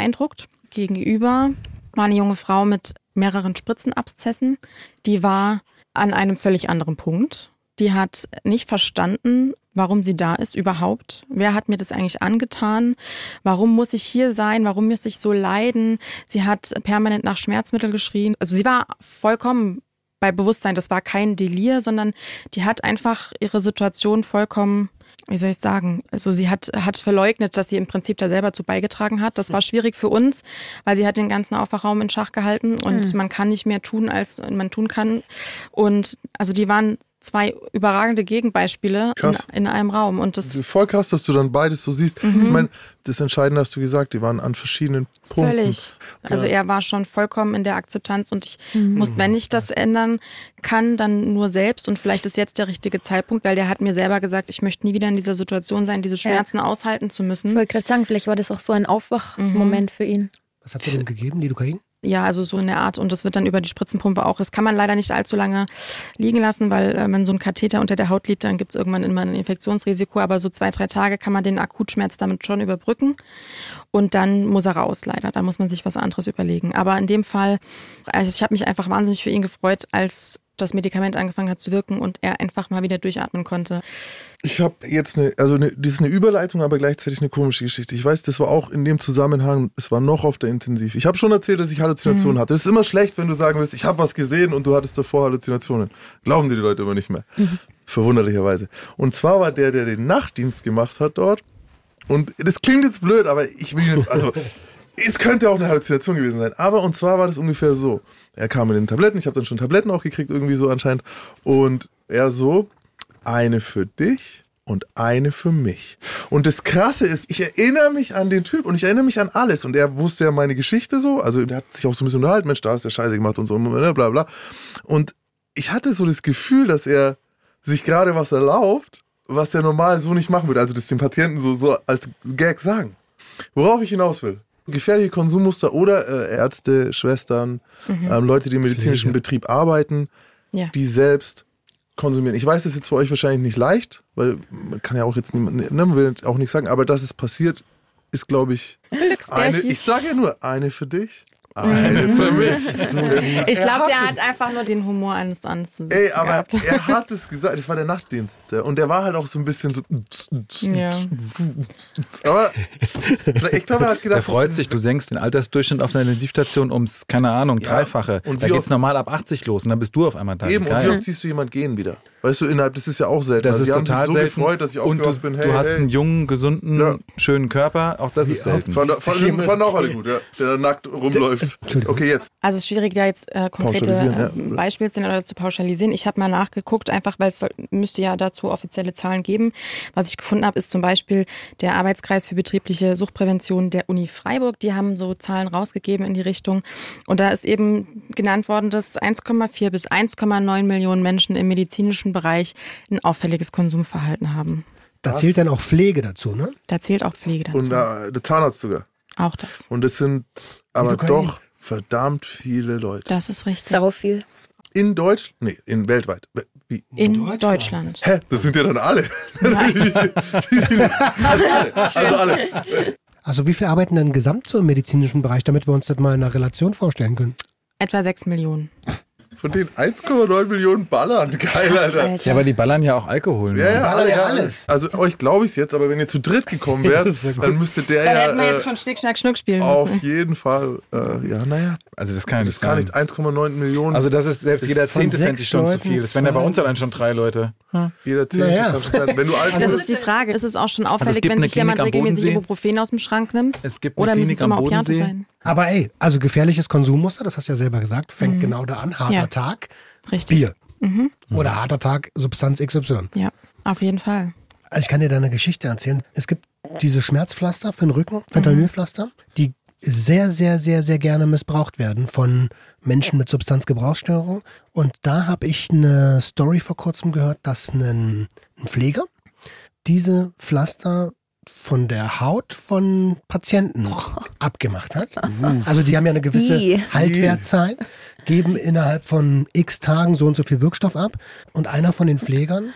Gegenüber war eine junge Frau mit mehreren Spritzenabszessen. Die war an einem völlig anderen Punkt. Die hat nicht verstanden, warum sie da ist überhaupt. Wer hat mir das eigentlich angetan? Warum muss ich hier sein? Warum muss ich so leiden? Sie hat permanent nach Schmerzmitteln geschrien. Also sie war vollkommen bei Bewusstsein. Das war kein Delir, sondern die hat einfach ihre Situation vollkommen wie soll ich sagen, also sie hat, hat verleugnet, dass sie im Prinzip da selber zu beigetragen hat. Das war schwierig für uns, weil sie hat den ganzen Aufwachraum in Schach gehalten und mhm. man kann nicht mehr tun, als man tun kann. Und also die waren zwei überragende Gegenbeispiele in, in, einem Raum. Und das, voll krass, dass du dann beides so siehst. Mhm. Ich meine, das Entscheidende hast du gesagt, die waren an verschiedenen Punkten. Völlig. Also ja. er war schon vollkommen in der Akzeptanz und ich mhm. muss, wenn ich das ändern kann, dann nur selbst und vielleicht ist jetzt der richtige Zeitpunkt, weil der hat mir selber gesagt, ich möchte nie wieder in dieser Situation sein, diese Schmerzen ja. aushalten zu müssen. Ich wollte gerade sagen, vielleicht war das auch so ein Aufwachmoment mhm. für ihn. Was habt ihr dem gegeben, Lidocain? Ja, also so in der Art. Und das wird dann über die Spritzenpumpe auch. Das kann man leider nicht allzu lange liegen lassen, weil äh, wenn so ein Katheter unter der Haut liegt, dann gibt es irgendwann immer ein Infektionsrisiko. Aber so zwei, drei Tage kann man den Akutschmerz damit schon überbrücken. Und dann muss er raus, leider. Da muss man sich was anderes überlegen. Aber in dem Fall, also ich habe mich einfach wahnsinnig für ihn gefreut, als das Medikament angefangen hat zu wirken und er einfach mal wieder durchatmen konnte. Ich habe jetzt eine, also eine, das ist eine Überleitung, aber gleichzeitig eine komische Geschichte. Ich weiß, das war auch in dem Zusammenhang, es war noch auf der Intensiv. Ich habe schon erzählt, dass ich Halluzinationen mhm. hatte. Es ist immer schlecht, wenn du sagen willst, ich habe was gesehen und du hattest davor Halluzinationen. Glauben dir die Leute immer nicht mehr. Mhm. Verwunderlicherweise. Und zwar war der, der den Nachtdienst gemacht hat dort. Und das klingt jetzt blöd, aber ich will jetzt, also es könnte auch eine Halluzination gewesen sein. Aber und zwar war das ungefähr so. Er kam mit den Tabletten, ich habe dann schon Tabletten auch gekriegt, irgendwie so anscheinend. Und er so, eine für dich und eine für mich. Und das Krasse ist, ich erinnere mich an den Typ und ich erinnere mich an alles. Und er wusste ja meine Geschichte so. Also der hat sich auch so ein bisschen unterhalten, Mensch, da ist der Scheiße gemacht und so, ne, bla bla. Und ich hatte so das Gefühl, dass er sich gerade was erlaubt, was er normal so nicht machen würde. Also das den Patienten so, so als Gag sagen. Worauf ich hinaus will gefährliche Konsummuster oder äh, Ärzte, Schwestern, mhm. ähm, Leute, die im medizinischen Pflege. Betrieb arbeiten, ja. die selbst konsumieren. Ich weiß, das ist jetzt für euch wahrscheinlich nicht leicht, weil man kann ja auch jetzt niemand, ne, man will auch nicht sagen, aber dass es passiert, ist, glaube ich, eine, ich sage ja nur, eine für dich, für mich. Ich glaube, der hat einfach nur den Humor eines Arztes. Ey, aber gehabt. er hat es gesagt, das war der Nachtdienst. Und der war halt auch so ein bisschen so. Ja. Aber ich glaube, er hat gedacht. Er freut sich, du senkst den Altersdurchschnitt auf der Intensivstation ums, keine Ahnung, dreifache. Ja. Und da geht es normal ab 80 los und dann bist du auf einmal da. Eben, Geil. und wie oft siehst du jemanden gehen wieder? Weißt du, innerhalb, das ist ja auch selten. Das also ist total so selten. Gefreut, dass ich und du, bin. Hey, du hast hey. einen jungen, gesunden, ja. schönen Körper. Auch das ist selten. Fand, fand, fand auch alle gut, ja, der da nackt rumläuft. Okay, jetzt. Also es ist schwierig, da jetzt äh, konkrete äh, Beispiele zu nennen oder zu pauschalisieren. Ich habe mal nachgeguckt, einfach weil es müsste ja dazu offizielle Zahlen geben. Was ich gefunden habe, ist zum Beispiel der Arbeitskreis für betriebliche Suchtprävention der Uni Freiburg. Die haben so Zahlen rausgegeben in die Richtung. Und da ist eben genannt worden, dass 1,4 bis 1,9 Millionen Menschen im medizinischen Bereich ein auffälliges Konsumverhalten haben. Da zählt dann auch Pflege dazu, ne? Da zählt auch Pflege dazu. Und äh, der Zahnarzt sogar. Auch das. Und es sind aber doch verdammt viele Leute. Das ist richtig. Sau viel. In Deutschland? Nee, in weltweit. Wie? In, Deutschland. Deutschland. Hä? Das sind ja dann alle. also alle. Also alle. Also wie viel arbeiten denn gesamt so im medizinischen Bereich, damit wir uns das mal in einer Relation vorstellen können? Etwa sechs Millionen. Von den 1,9 Millionen ballern. Geil, Alter. Ja, aber die ballern ja auch Alkohol. Ja, ja, alle, ja, alles. Also euch glaube ich es jetzt, aber wenn ihr zu dritt gekommen wärt, dann müsste der dann ja. Dann hätten wir jetzt schon Schnick, Schnack, Schnuck spielen Auf müssen. jeden Fall. Äh, ja, naja. Also das kann ja nicht Das kann nicht 1,9 Millionen. Also das ist selbst das jeder Zehnte fände ich schon Leuten zu viel. Das wären ja bei uns allein schon drei Leute. Hm. Jeder Zehnte naja. kann schon sein. Wenn du alt Das ist die Frage. Ist es auch schon auffällig, also wenn sich jemand regelmäßig Ibuprofen aus dem Schrank nimmt? Es gibt eine Oder Klinik am Bodensee. Aber ey, also gefährliches Konsummuster, das hast du ja selber gesagt, fängt mhm. genau da an. Harter Tag. Richtig. Bier. Mhm. Oder harter Tag, Substanz XY. Ja, auf jeden Fall. Also ich kann dir da eine Geschichte erzählen. Es gibt diese Schmerzpflaster für den Rücken, Fentanylpflaster, die sehr, sehr, sehr, sehr gerne missbraucht werden von Menschen mit Substanzgebrauchsstörung. Und da habe ich eine Story vor kurzem gehört, dass ein, ein Pfleger diese Pflaster von der Haut von Patienten oh. abgemacht hat. Also die haben ja eine gewisse Haltwertzeit geben innerhalb von x Tagen so und so viel Wirkstoff ab. Und einer von den Pflegern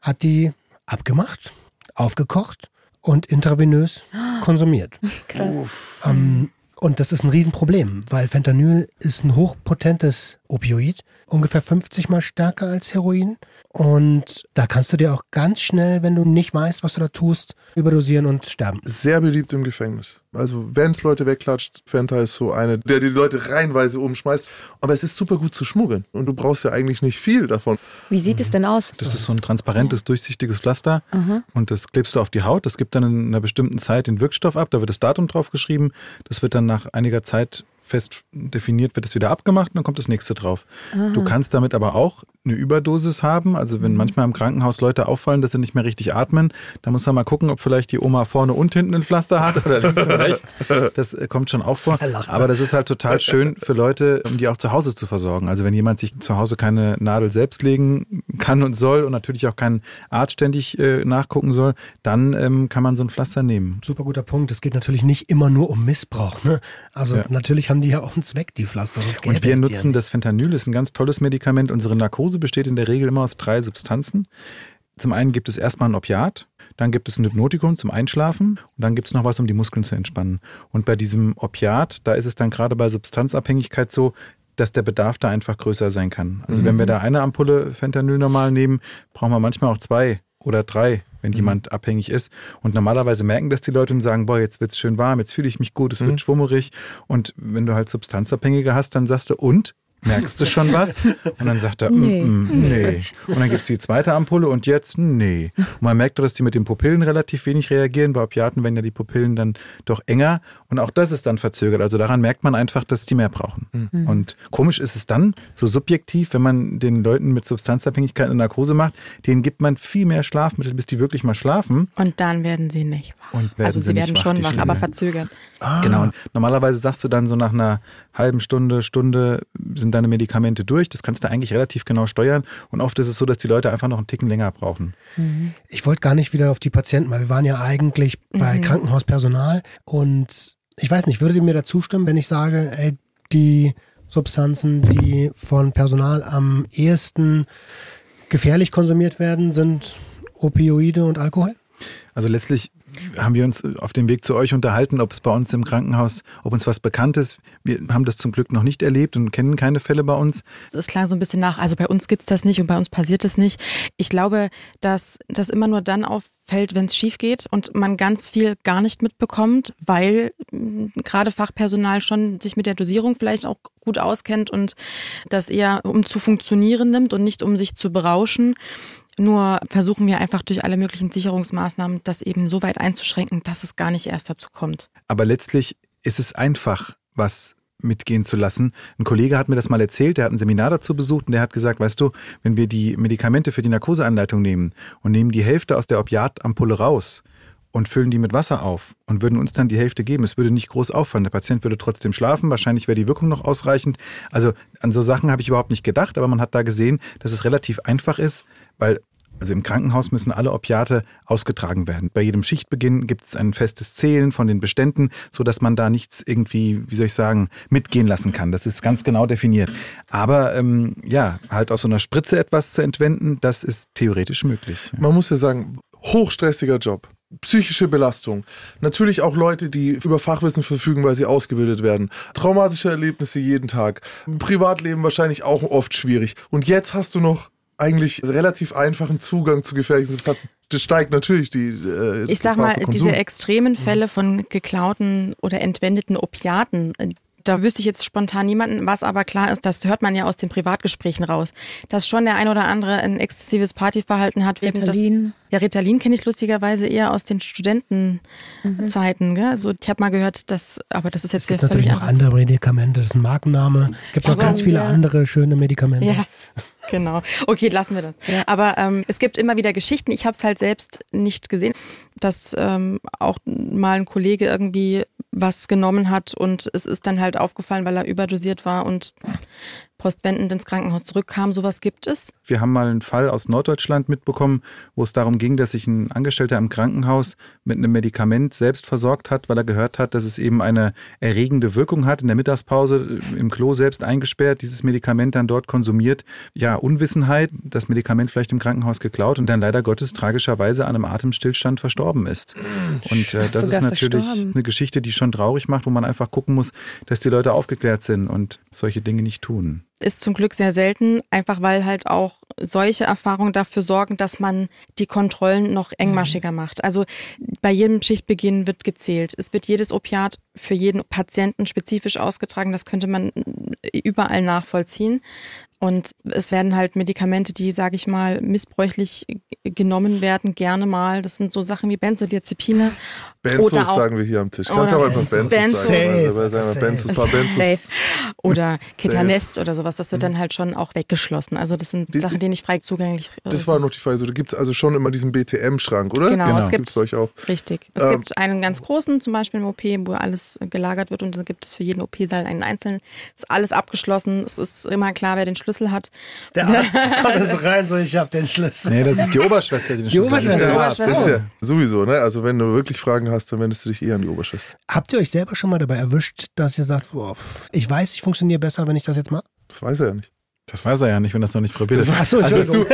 hat die abgemacht, aufgekocht und intravenös konsumiert. Krass. Ähm, Und das ist ein Riesenproblem, weil Fentanyl ist ein hochpotentes Opioid, ungefähr 50 mal stärker als Heroin. Und da kannst du dir auch ganz schnell, wenn du nicht weißt, was du da tust, überdosieren und sterben. Sehr beliebt im Gefängnis. Also wenn es Leute wegklatscht, Fenta ist so eine, der die Leute reihenweise umschmeißt. Aber es ist super gut zu schmuggeln. Und du brauchst ja eigentlich nicht viel davon. Wie sieht es denn aus? Das ist so ein transparentes, durchsichtiges Pflaster und das klebst du auf die Haut. Das gibt dann in einer bestimmten Zeit den Wirkstoff ab. Da wird das Datum drauf geschrieben. Das wird dann nach einiger Zeit fest definiert, wird es wieder abgemacht und dann kommt das nächste drauf. Du kannst damit aber auch eine Überdosis haben. Also wenn manchmal im Krankenhaus Leute auffallen, dass sie nicht mehr richtig atmen, da muss man mal gucken, ob vielleicht die Oma vorne und hinten ein Pflaster hat oder links und rechts. Das äh, kommt schon auch vor. Er. Aber das ist halt total schön für Leute, um die auch zu Hause zu versorgen. Also wenn jemand sich zu Hause keine Nadel selbst legen kann und soll und natürlich auch keinen Arzt ständig äh, nachgucken soll, dann ähm, kann man so ein Pflaster nehmen. Super guter Punkt. Es geht natürlich nicht immer nur um Missbrauch. Ne? Also Ja. natürlich haben die ja auch einen Zweck, die Pflaster. Und wir ja nutzen nicht. das Fentanyl, ist ein ganz tolles Medikament. Unsere Narkose besteht in der Regel immer aus drei Substanzen. Zum einen gibt es erstmal ein Opiat, dann gibt es ein Hypnotikum zum Einschlafen und dann gibt es noch was, um die Muskeln zu entspannen. Und bei diesem Opiat, da ist es dann gerade bei Substanzabhängigkeit so, dass der Bedarf da einfach größer sein kann. Also wenn wir da eine Ampulle Fentanyl normal nehmen, brauchen wir manchmal auch zwei oder drei, wenn jemand abhängig ist. Und normalerweise merken das die Leute und sagen, boah, jetzt wird's schön warm, jetzt fühle ich mich gut, es wird schwummerig. Und wenn du halt Substanzabhängige hast, dann sagst du, und? Merkst du schon was? Und dann sagt er, Nee. nee. Mm, mm, nee. Und dann gibt's die zweite Ampulle und jetzt, nee. Und man merkt doch, dass die mit den Pupillen relativ wenig reagieren. Bei Opiaten werden ja die Pupillen dann doch enger. Und auch das ist dann verzögert. Also daran merkt man einfach, dass die mehr brauchen. Und komisch ist es dann, so subjektiv, wenn man den Leuten mit Substanzabhängigkeit eine Narkose macht, denen gibt man viel mehr Schlafmittel, bis die wirklich mal schlafen. Und dann werden sie nicht wach. Und werden also sie sie, nicht werden wach, schon wach, aber verzögert. Genau. Und normalerweise sagst du dann so nach einer halben Stunde, Stunde sind deine Medikamente durch. Das kannst du eigentlich relativ genau steuern. Und oft ist es so, dass die Leute einfach noch einen Ticken länger brauchen. Ich wollte gar nicht wieder auf die Patienten, weil wir waren ja eigentlich bei Krankenhauspersonal und ich weiß nicht, würdet ihr mir da zustimmen, wenn ich sage, ey, die Substanzen, die von Personal am ehesten gefährlich konsumiert werden, sind Opioide und Alkohol? Also letztlich haben wir uns auf dem Weg zu euch unterhalten, ob es bei uns im Krankenhaus, ob uns was bekannt ist. Wir haben das zum Glück noch nicht erlebt und kennen keine Fälle bei uns. Es klang so ein bisschen nach, also bei uns gibt's das nicht und bei uns passiert es nicht. Ich glaube, dass das immer nur dann auffällt, wenn es schief geht und man ganz viel gar nicht mitbekommt, weil mh, gerade Fachpersonal schon sich mit der Dosierung vielleicht auch gut auskennt und das eher um zu funktionieren nimmt und nicht um sich zu berauschen. Nur versuchen wir einfach durch alle möglichen Sicherungsmaßnahmen das eben so weit einzuschränken, dass es gar nicht erst dazu kommt. Aber letztlich ist es einfach, was mitgehen zu lassen. Ein Kollege hat mir das mal erzählt, der hat ein Seminar dazu besucht und der hat gesagt, weißt du, wenn wir die Medikamente für die Narkoseanleitung nehmen und nehmen die Hälfte aus der Opiatampulle raus und füllen die mit Wasser auf und würden uns dann die Hälfte geben, es würde nicht groß auffallen. Der Patient würde trotzdem schlafen, wahrscheinlich wäre die Wirkung noch ausreichend. Also an so Sachen habe ich überhaupt nicht gedacht, aber man hat da gesehen, dass es relativ einfach ist, weil also im Krankenhaus müssen alle Opiate ausgetragen werden. Bei jedem Schichtbeginn gibt es ein festes Zählen von den Beständen, so dass man da nichts irgendwie, wie soll ich sagen, mitgehen lassen kann. Das ist ganz genau definiert. Aber ähm, ja, halt aus so einer Spritze etwas zu entwenden, das ist theoretisch möglich. Man muss ja sagen, hochstressiger Job. Psychische Belastung. Natürlich auch Leute, die über Fachwissen verfügen, weil sie ausgebildet werden. Traumatische Erlebnisse jeden Tag. Privatleben wahrscheinlich auch oft schwierig. Und jetzt hast du noch eigentlich relativ einfachen Zugang zu gefährlichen Substanzen. Das steigt natürlich die. Äh, Ich sag mal, diese extremen Fälle von geklauten oder entwendeten Opiaten, äh, da wüsste ich jetzt spontan niemanden, was aber klar ist, das hört man ja aus den Privatgesprächen raus, dass schon der ein oder andere ein exzessives Partyverhalten hat. während das- Ritalin. Ja, Ritalin kenne ich lustigerweise eher aus den Studentenzeiten. Gell? Also ich habe mal gehört, dass, aber das ist jetzt Es gibt natürlich noch andere Medikamente, das ist ein Markenname. Es gibt noch Also, ganz viele ja. andere schöne Medikamente. Ja, genau. Okay, lassen wir das. Aber ähm, es gibt immer wieder Geschichten. Ich habe es halt selbst nicht gesehen, dass ähm, auch mal ein Kollege irgendwie was genommen hat und es ist dann halt aufgefallen, weil er überdosiert war und postwendend ins Krankenhaus zurückkamen. Sowas gibt es. Wir haben mal einen Fall aus Norddeutschland mitbekommen, wo es darum ging, dass sich ein Angestellter im Krankenhaus mit einem Medikament selbst versorgt hat, weil er gehört hat, dass es eben eine erregende Wirkung hat. In der Mittagspause im Klo selbst eingesperrt, dieses Medikament dann dort konsumiert. Ja, Unwissenheit, das Medikament vielleicht im Krankenhaus geklaut und dann leider Gottes tragischerweise an einem Atemstillstand verstorben ist. Und äh, das ist natürlich verstorben. eine Geschichte, die schon traurig macht, wo man einfach gucken muss, dass die Leute aufgeklärt sind und solche Dinge nicht tun. Ist zum Glück sehr selten, einfach weil halt auch solche Erfahrungen dafür sorgen, dass man die Kontrollen noch engmaschiger mhm. macht. Also bei jedem Schichtbeginn wird gezählt. Es wird jedes Opiat für jeden Patienten spezifisch ausgetragen. Das könnte man überall nachvollziehen. Und es werden halt Medikamente, die, sage ich mal, missbräuchlich genommen werden, gerne mal. Das sind so Sachen wie Benzodiazepine. Benzos oder auch, sagen wir hier am Tisch. Kannst du aber einfach Benzos, Benzos sagen. Also, sagen Benzos, paar Benzos. Safe. Oder Ketanest oder sowas. Das wird dann halt schon auch weggeschlossen. Also das sind die, Sachen, die nicht frei zugänglich sind. Das war noch die Frage. So, da gibt es also schon immer diesen BTM-Schrank, oder? Genau, genau. es gibt euch auch. Richtig. Es ähm, gibt einen ganz großen, zum Beispiel im OP, wo alles gelagert wird und dann gibt es für jeden OP-Saal einen einzelnen. Ist alles abgeschlossen. Es ist immer klar, wer den Schlüssel hat. Der Arzt kommt so rein, so ich habe den Schlüssel. Nee, das ist die Oberschwester, die den die Schlüssel Oberschwester. hat. Das ist ja sowieso, ne? Also wenn du wirklich Fragen hast, dann wendest du dich eher an die Oberschwester. Habt ihr euch selber schon mal dabei erwischt, dass ihr sagt, boah, ich weiß, ich funktioniere besser, wenn ich das jetzt mache? Das weiß er ja nicht. Das weiß er ja nicht, wenn das noch nicht probiert ist. Achso, also, du,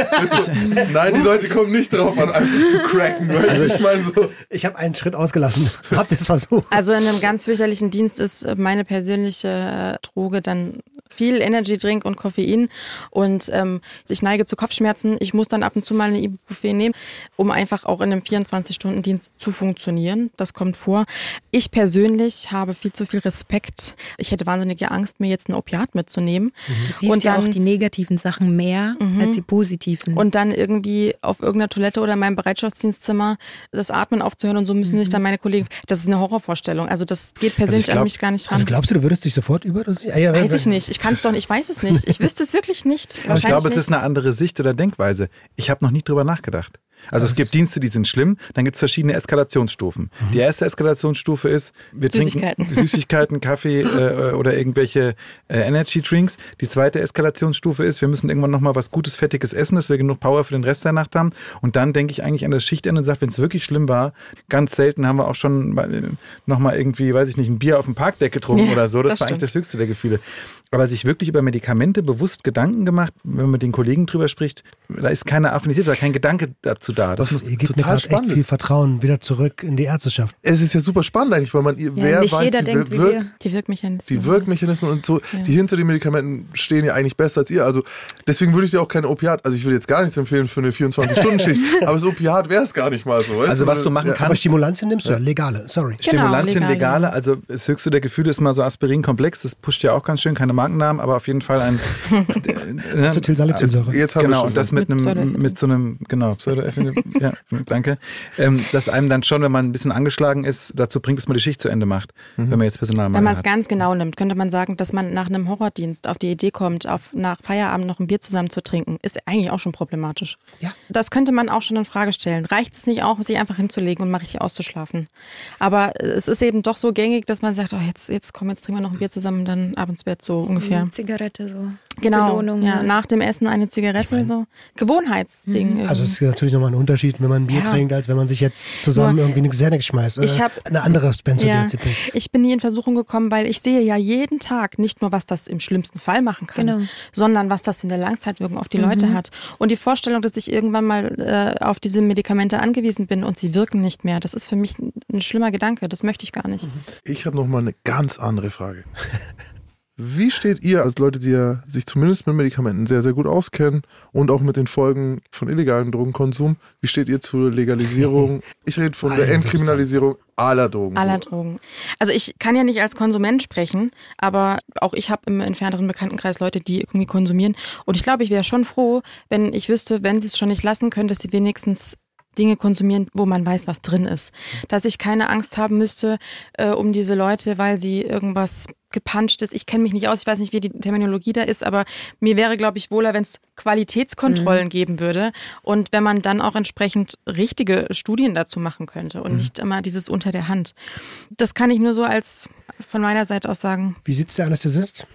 nein, die Leute kommen nicht drauf an, einfach zu cracken. Also ich meine so. Ich habe einen Schritt ausgelassen. Habt ihr es versucht? Also in einem ganz fürchterlichen Dienst ist meine persönliche Droge dann viel Energy Drink und Koffein und ähm, ich neige zu Kopfschmerzen. Ich muss dann ab und zu mal eine Ibuprofen nehmen, um einfach auch in einem 24-Stunden-Dienst zu funktionieren. Das kommt vor. Ich persönlich habe viel zu viel Respekt. Ich hätte wahnsinnige Angst, mir jetzt ein Opiat mitzunehmen. Mhm. Du siehst und dann, ja auch die negativen Sachen mehr mhm. als die positiven. Und dann irgendwie auf irgendeiner Toilette oder in meinem Bereitschaftsdienstzimmer das Atmen aufzuhören und so müssen mhm. sich dann meine Kollegen. Das ist eine Horrorvorstellung. Also das geht persönlich also glaub, an mich gar nicht ran. Also glaubst du, du würdest dich sofort überdosieren? Ah, ja, Weiß ich nicht. Ich kann es doch nicht. Ich weiß es nicht. Ich wüsste es wirklich nicht. ich glaube, es ist eine andere Sicht oder Denkweise. Ich habe noch nie drüber nachgedacht. Also das es gibt Dienste, die sind schlimm, dann gibt es verschiedene Eskalationsstufen. Mhm. Die erste Eskalationsstufe ist, wir Süßigkeiten. trinken Süßigkeiten, Kaffee äh, oder irgendwelche äh, Energy Drinks. Die zweite Eskalationsstufe ist, wir müssen irgendwann nochmal was Gutes, Fettiges essen, dass wir genug Power für den Rest der Nacht haben. Und dann denke ich eigentlich an das Schichtende und sage, wenn es wirklich schlimm war, ganz selten haben wir auch schon äh, nochmal irgendwie, weiß ich nicht, ein Bier auf dem Parkdeck getrunken ja, oder so. Das, das war stimmt. eigentlich das höchste der Gefühle. Aber sich wirklich über Medikamente bewusst Gedanken gemacht, wenn man mit den Kollegen drüber spricht, da ist keine Affinität, da kein Gedanke dazu da. Das, das muss total mir spannend. echt viel Vertrauen wieder zurück in die Ärzteschaft. Es ist ja super spannend eigentlich, weil man, ja, wer nicht weiß, jeder die, denkt, Wirk wir. die Wirkmechanismen. Die Wirkmechanismen und so, ja. die hinter den Medikamenten stehen ja eigentlich besser als ihr. Also deswegen würde ich dir auch keine Opiat, also ich würde jetzt gar nichts empfehlen für eine 24-Stunden-Schicht, aber das Opiat wäre es gar nicht mal so. Also was du machen kannst. Aber Stimulantien nimmst du ja, legale, sorry. Genau, Stimulantien, legale. legale, also das höchste der Gefühle ist mal so Aspirin-Komplex, das pusht ja auch ganz schön, keine Markennamen, aber auf jeden Fall ein... Jetzt, jetzt genau, und das mit, mit einem, mit so einem, genau, Pseudo ja, danke ähm, dass einem dann schon, wenn man ein bisschen angeschlagen ist, dazu bringt, dass man die Schicht zu Ende macht, mhm. wenn man jetzt Personal Wenn man es ganz genau nimmt, könnte man sagen, dass man nach einem Horrordienst auf die Idee kommt, auf, nach Feierabend noch ein Bier zusammen zu trinken, ist eigentlich auch schon problematisch. Ja. Das könnte man auch schon in Frage stellen. Reicht es nicht auch, sich einfach hinzulegen und mal richtig auszuschlafen? Aber es ist eben doch so gängig, dass man sagt, oh, jetzt, jetzt komm, jetzt trinken wir noch ein Bier zusammen und dann abends Bett so, so ungefähr. Eine Zigarette so. Genau, Belohnung, ja, nach dem Essen eine Zigarette, ich mein, so Gewohnheitsding. Mhm. Also es ist natürlich nochmal ein Unterschied, wenn man ein Bier ja. trinkt, als wenn man sich jetzt zusammen Nur, irgendwie eine Xanax schmeißt oder ich hab, eine andere Benzodiazepin. Ja, ich bin nie in Versuchung gekommen, weil ich sehe ja jeden Tag nicht nur, was das im schlimmsten Fall machen kann, genau. sondern was das in der Langzeitwirkung auf die mhm. Leute hat. Und die Vorstellung, dass ich irgendwann mal äh, auf diese Medikamente angewiesen bin und sie wirken nicht mehr, das ist für mich ein schlimmer Gedanke. Das möchte ich gar nicht. Ich habe noch mal eine ganz andere Frage. Wie steht ihr als Leute, die ja sich zumindest mit Medikamenten sehr, sehr gut auskennen und auch mit den Folgen von illegalen Drogenkonsum, wie steht ihr zur Legalisierung? Ich rede von der Entkriminalisierung aller Drogen. Aller Drogen. Also ich kann ja nicht als Konsument sprechen, aber auch ich habe im entfernteren Bekanntenkreis Leute, die irgendwie konsumieren. Und ich glaube, ich wäre schon froh, wenn ich wüsste, wenn sie es schon nicht lassen können, dass sie wenigstens Dinge konsumieren, wo man weiß, was drin ist. Dass ich keine Angst haben müsste äh, um diese Leute, weil sie irgendwas gepanscht ist. Ich kenne mich nicht aus, ich weiß nicht, wie die Terminologie da ist, aber mir wäre, glaube ich, wohler, wenn es Qualitätskontrollen mhm. geben würde und wenn man dann auch entsprechend richtige Studien dazu machen könnte und mhm. nicht immer dieses unter der Hand. Das kann ich nur so als von meiner Seite aus sagen. Wie sieht es der Anästhesist?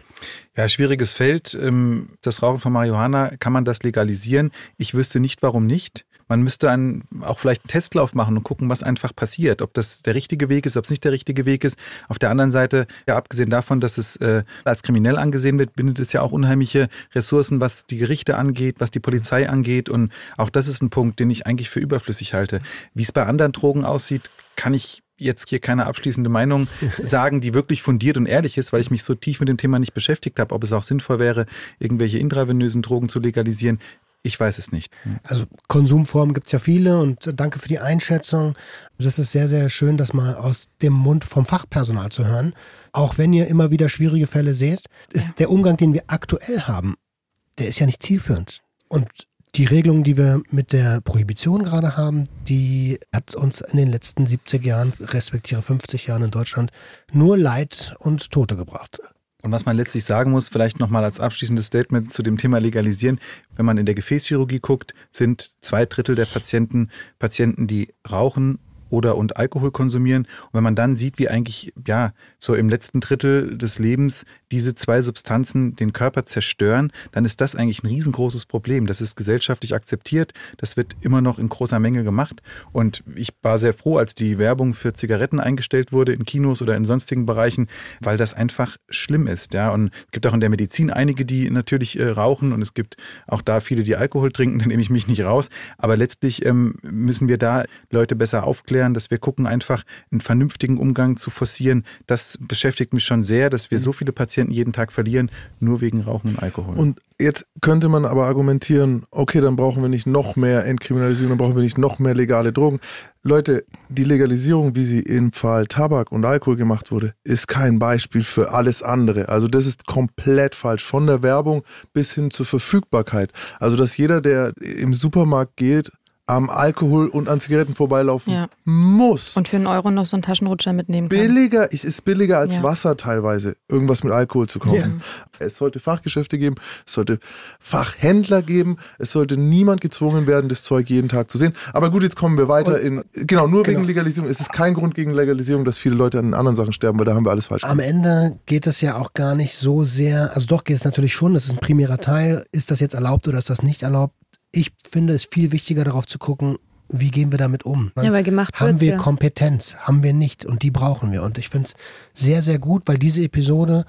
Ja, schwieriges Feld. Ähm, das Rauchen von Marihuana, kann man das legalisieren? Ich wüsste nicht, warum nicht. Man müsste einen, auch vielleicht einen Testlauf machen und gucken, was einfach passiert. Ob das der richtige Weg ist, ob es nicht der richtige Weg ist. Auf der anderen Seite, ja, abgesehen davon, dass es äh, als kriminell angesehen wird, bindet es ja auch unheimliche Ressourcen, was die Gerichte angeht, was die Polizei angeht. Und auch das ist ein Punkt, den ich eigentlich für überflüssig halte. Wie es bei anderen Drogen aussieht, kann ich jetzt hier keine abschließende Meinung sagen, die wirklich fundiert und ehrlich ist, weil ich mich so tief mit dem Thema nicht beschäftigt habe, ob es auch sinnvoll wäre, irgendwelche intravenösen Drogen zu legalisieren. Ich weiß es nicht. Also Konsumformen gibt es ja viele und danke für die Einschätzung. Das ist sehr, sehr schön, das mal aus dem Mund vom Fachpersonal zu hören. Auch wenn ihr immer wieder schwierige Fälle seht, ist ja. der Umgang, den wir aktuell haben, der ist ja nicht zielführend. Und die Regelung, die wir mit der Prohibition gerade haben, die hat uns in den letzten 70 Jahren, respektive 50 Jahren in Deutschland, nur Leid und Tote gebracht. Und was man letztlich sagen muss, vielleicht nochmal als abschließendes Statement zu dem Thema Legalisieren, wenn man in der Gefäßchirurgie guckt, sind zwei Drittel der Patienten Patienten, die rauchen oder und Alkohol konsumieren. Und wenn man dann sieht, wie eigentlich ja so im letzten Drittel des Lebens diese zwei Substanzen den Körper zerstören, dann ist das eigentlich ein riesengroßes Problem. Das ist gesellschaftlich akzeptiert. Das wird immer noch in großer Menge gemacht. Und ich war sehr froh, als die Werbung für Zigaretten eingestellt wurde in Kinos oder in sonstigen Bereichen, weil das einfach schlimm ist. Ja, und es gibt auch in der Medizin einige, die natürlich äh, rauchen und es gibt auch da viele, die Alkohol trinken. Da nehme ich mich nicht raus. Aber letztlich ähm, müssen wir da Leute besser aufklären, dass wir gucken, einfach einen vernünftigen Umgang zu forcieren. Das beschäftigt mich schon sehr, dass wir so viele Patienten Patienten jeden Tag verlieren, nur wegen Rauchen und Alkohol. Und jetzt könnte man aber argumentieren, okay, dann brauchen wir nicht noch mehr Entkriminalisierung, dann brauchen wir nicht noch mehr legale Drogen. Leute, die Legalisierung, wie sie im Fall Tabak und Alkohol gemacht wurde, ist kein Beispiel für alles andere. Also das ist komplett falsch. Von der Werbung bis hin zur Verfügbarkeit. Also dass jeder, der im Supermarkt geht, am Alkohol und an Zigaretten vorbeilaufen ja. muss. Und für einen Euro noch so einen Taschenrutscher mitnehmen kann. Billiger, es ist billiger als ja. Wasser teilweise, irgendwas mit Alkohol zu kaufen. Ja. Es sollte Fachgeschäfte geben, es sollte Fachhändler geben, es sollte niemand gezwungen werden, das Zeug jeden Tag zu sehen. Aber gut, jetzt kommen wir weiter und, in, genau, nur genau. wegen Legalisierung. Es ist kein Grund gegen Legalisierung, dass viele Leute an anderen Sachen sterben, weil da haben wir alles falsch Am gemacht. Ende geht es ja auch gar nicht so sehr, also doch geht es natürlich schon, das ist ein primärer Teil, ist das jetzt erlaubt oder ist das nicht erlaubt? Ich finde es viel wichtiger darauf zu gucken, wie gehen wir damit um? Ja, weil gemacht Haben wir ja. Kompetenz? Haben wir nicht? Und die brauchen wir. Und ich finde es sehr, sehr gut, weil diese Episode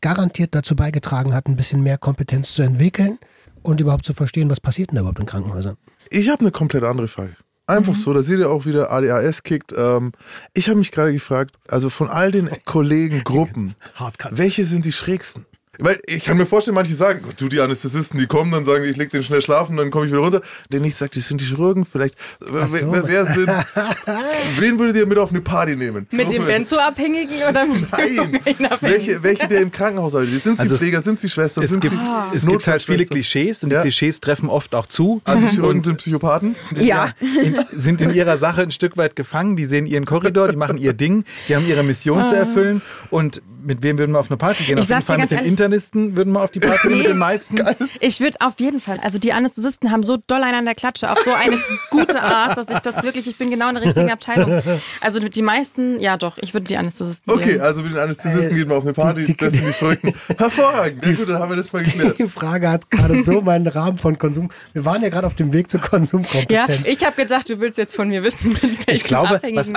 garantiert dazu beigetragen hat, ein bisschen mehr Kompetenz zu entwickeln und überhaupt zu verstehen, was passiert denn da überhaupt in Krankenhäusern. Ich habe eine komplett andere Frage. Einfach mhm. so, da seht ihr auch wieder ADHS kickt. Ähm, ich habe mich gerade gefragt, also von all den Kollegen, Gruppen, welche sind die schrägsten? Weil ich kann mir vorstellen, manche sagen, du, die Anästhesisten, die kommen, dann sagen, ich leg den schnell schlafen, dann komme ich wieder runter. Den ich sage, die sind die Chirurgen, vielleicht. So. Wer, wer, sind, wen würdet ihr mit auf eine Party nehmen? Mit dem Benzo-Abhängigen oder mit Nein. welche, welche der im Krankenhaus arbeitet? Sind also die Pfleger, sind die Schwestern? Es, gibt, ah. es gibt halt viele Klischees und ja. die Klischees treffen oft auch zu. Also die Chirurgen sind Psychopathen? Ja. In, sind in ihrer Sache ein Stück weit gefangen, die sehen ihren Korridor, die machen ihr Ding, die haben ihre Mission zu ah. erfüllen und mit wem würden wir auf eine Party gehen? Ich auf jeden Fall mit den ehrlich, Internisten würden wir auf die Party nee, mit den meisten. Geil. Ich würde auf jeden Fall, also die Anästhesisten haben so doll einen an der Klatsche, auf so eine gute Art, dass ich das wirklich, ich bin genau in der richtigen Abteilung. Also die meisten, ja doch, ich würde die Anästhesisten Okay, gehen. also mit den Anästhesisten äh, geht man auf eine Party, die, die, das sind die Verrückten. Hervorragend, die, gut, dann haben wir das mal geklärt. Die Frage hat gerade so meinen Rahmen von Konsum. Wir waren ja gerade auf dem Weg zur Konsumkompetenz. Ja, ich habe gedacht, du willst jetzt von mir wissen, mit welchen ich glaube, was,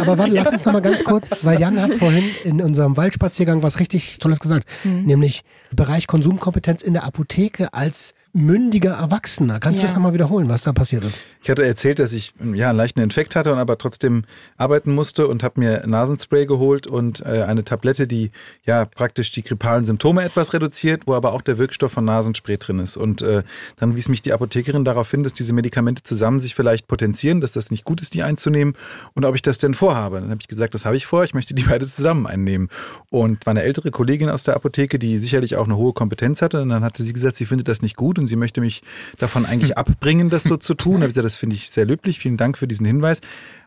Aber warte, lass uns noch mal ganz kurz, weil Jan hat vorhin in unserem Waldspaziergang was richtig Tolles gesagt, mhm. nämlich Bereich Konsumkompetenz in der Apotheke als mündiger Erwachsener. Kannst ja. du das nochmal wiederholen, was da passiert ist? Ich hatte erzählt, dass ich ja, einen leichten Infekt hatte und aber trotzdem arbeiten musste und habe mir Nasenspray geholt und äh, eine Tablette, die ja praktisch die grippalen Symptome etwas reduziert, wo aber auch der Wirkstoff von Nasenspray drin ist. Und äh, dann wies mich die Apothekerin darauf hin, dass diese Medikamente zusammen sich vielleicht potenzieren, dass das nicht gut ist, die einzunehmen und ob ich das denn vorhabe. Dann habe ich gesagt, das habe ich vor, ich möchte die beide zusammen einnehmen. Und war eine ältere Kollegin aus der Apotheke, die sicherlich auch eine hohe Kompetenz hatte. Und dann hatte sie gesagt, sie findet das nicht gut und und sie möchte mich davon eigentlich abbringen, das so zu tun. Da habe ich gesagt, das finde ich sehr löblich. Vielen Dank für diesen Hinweis.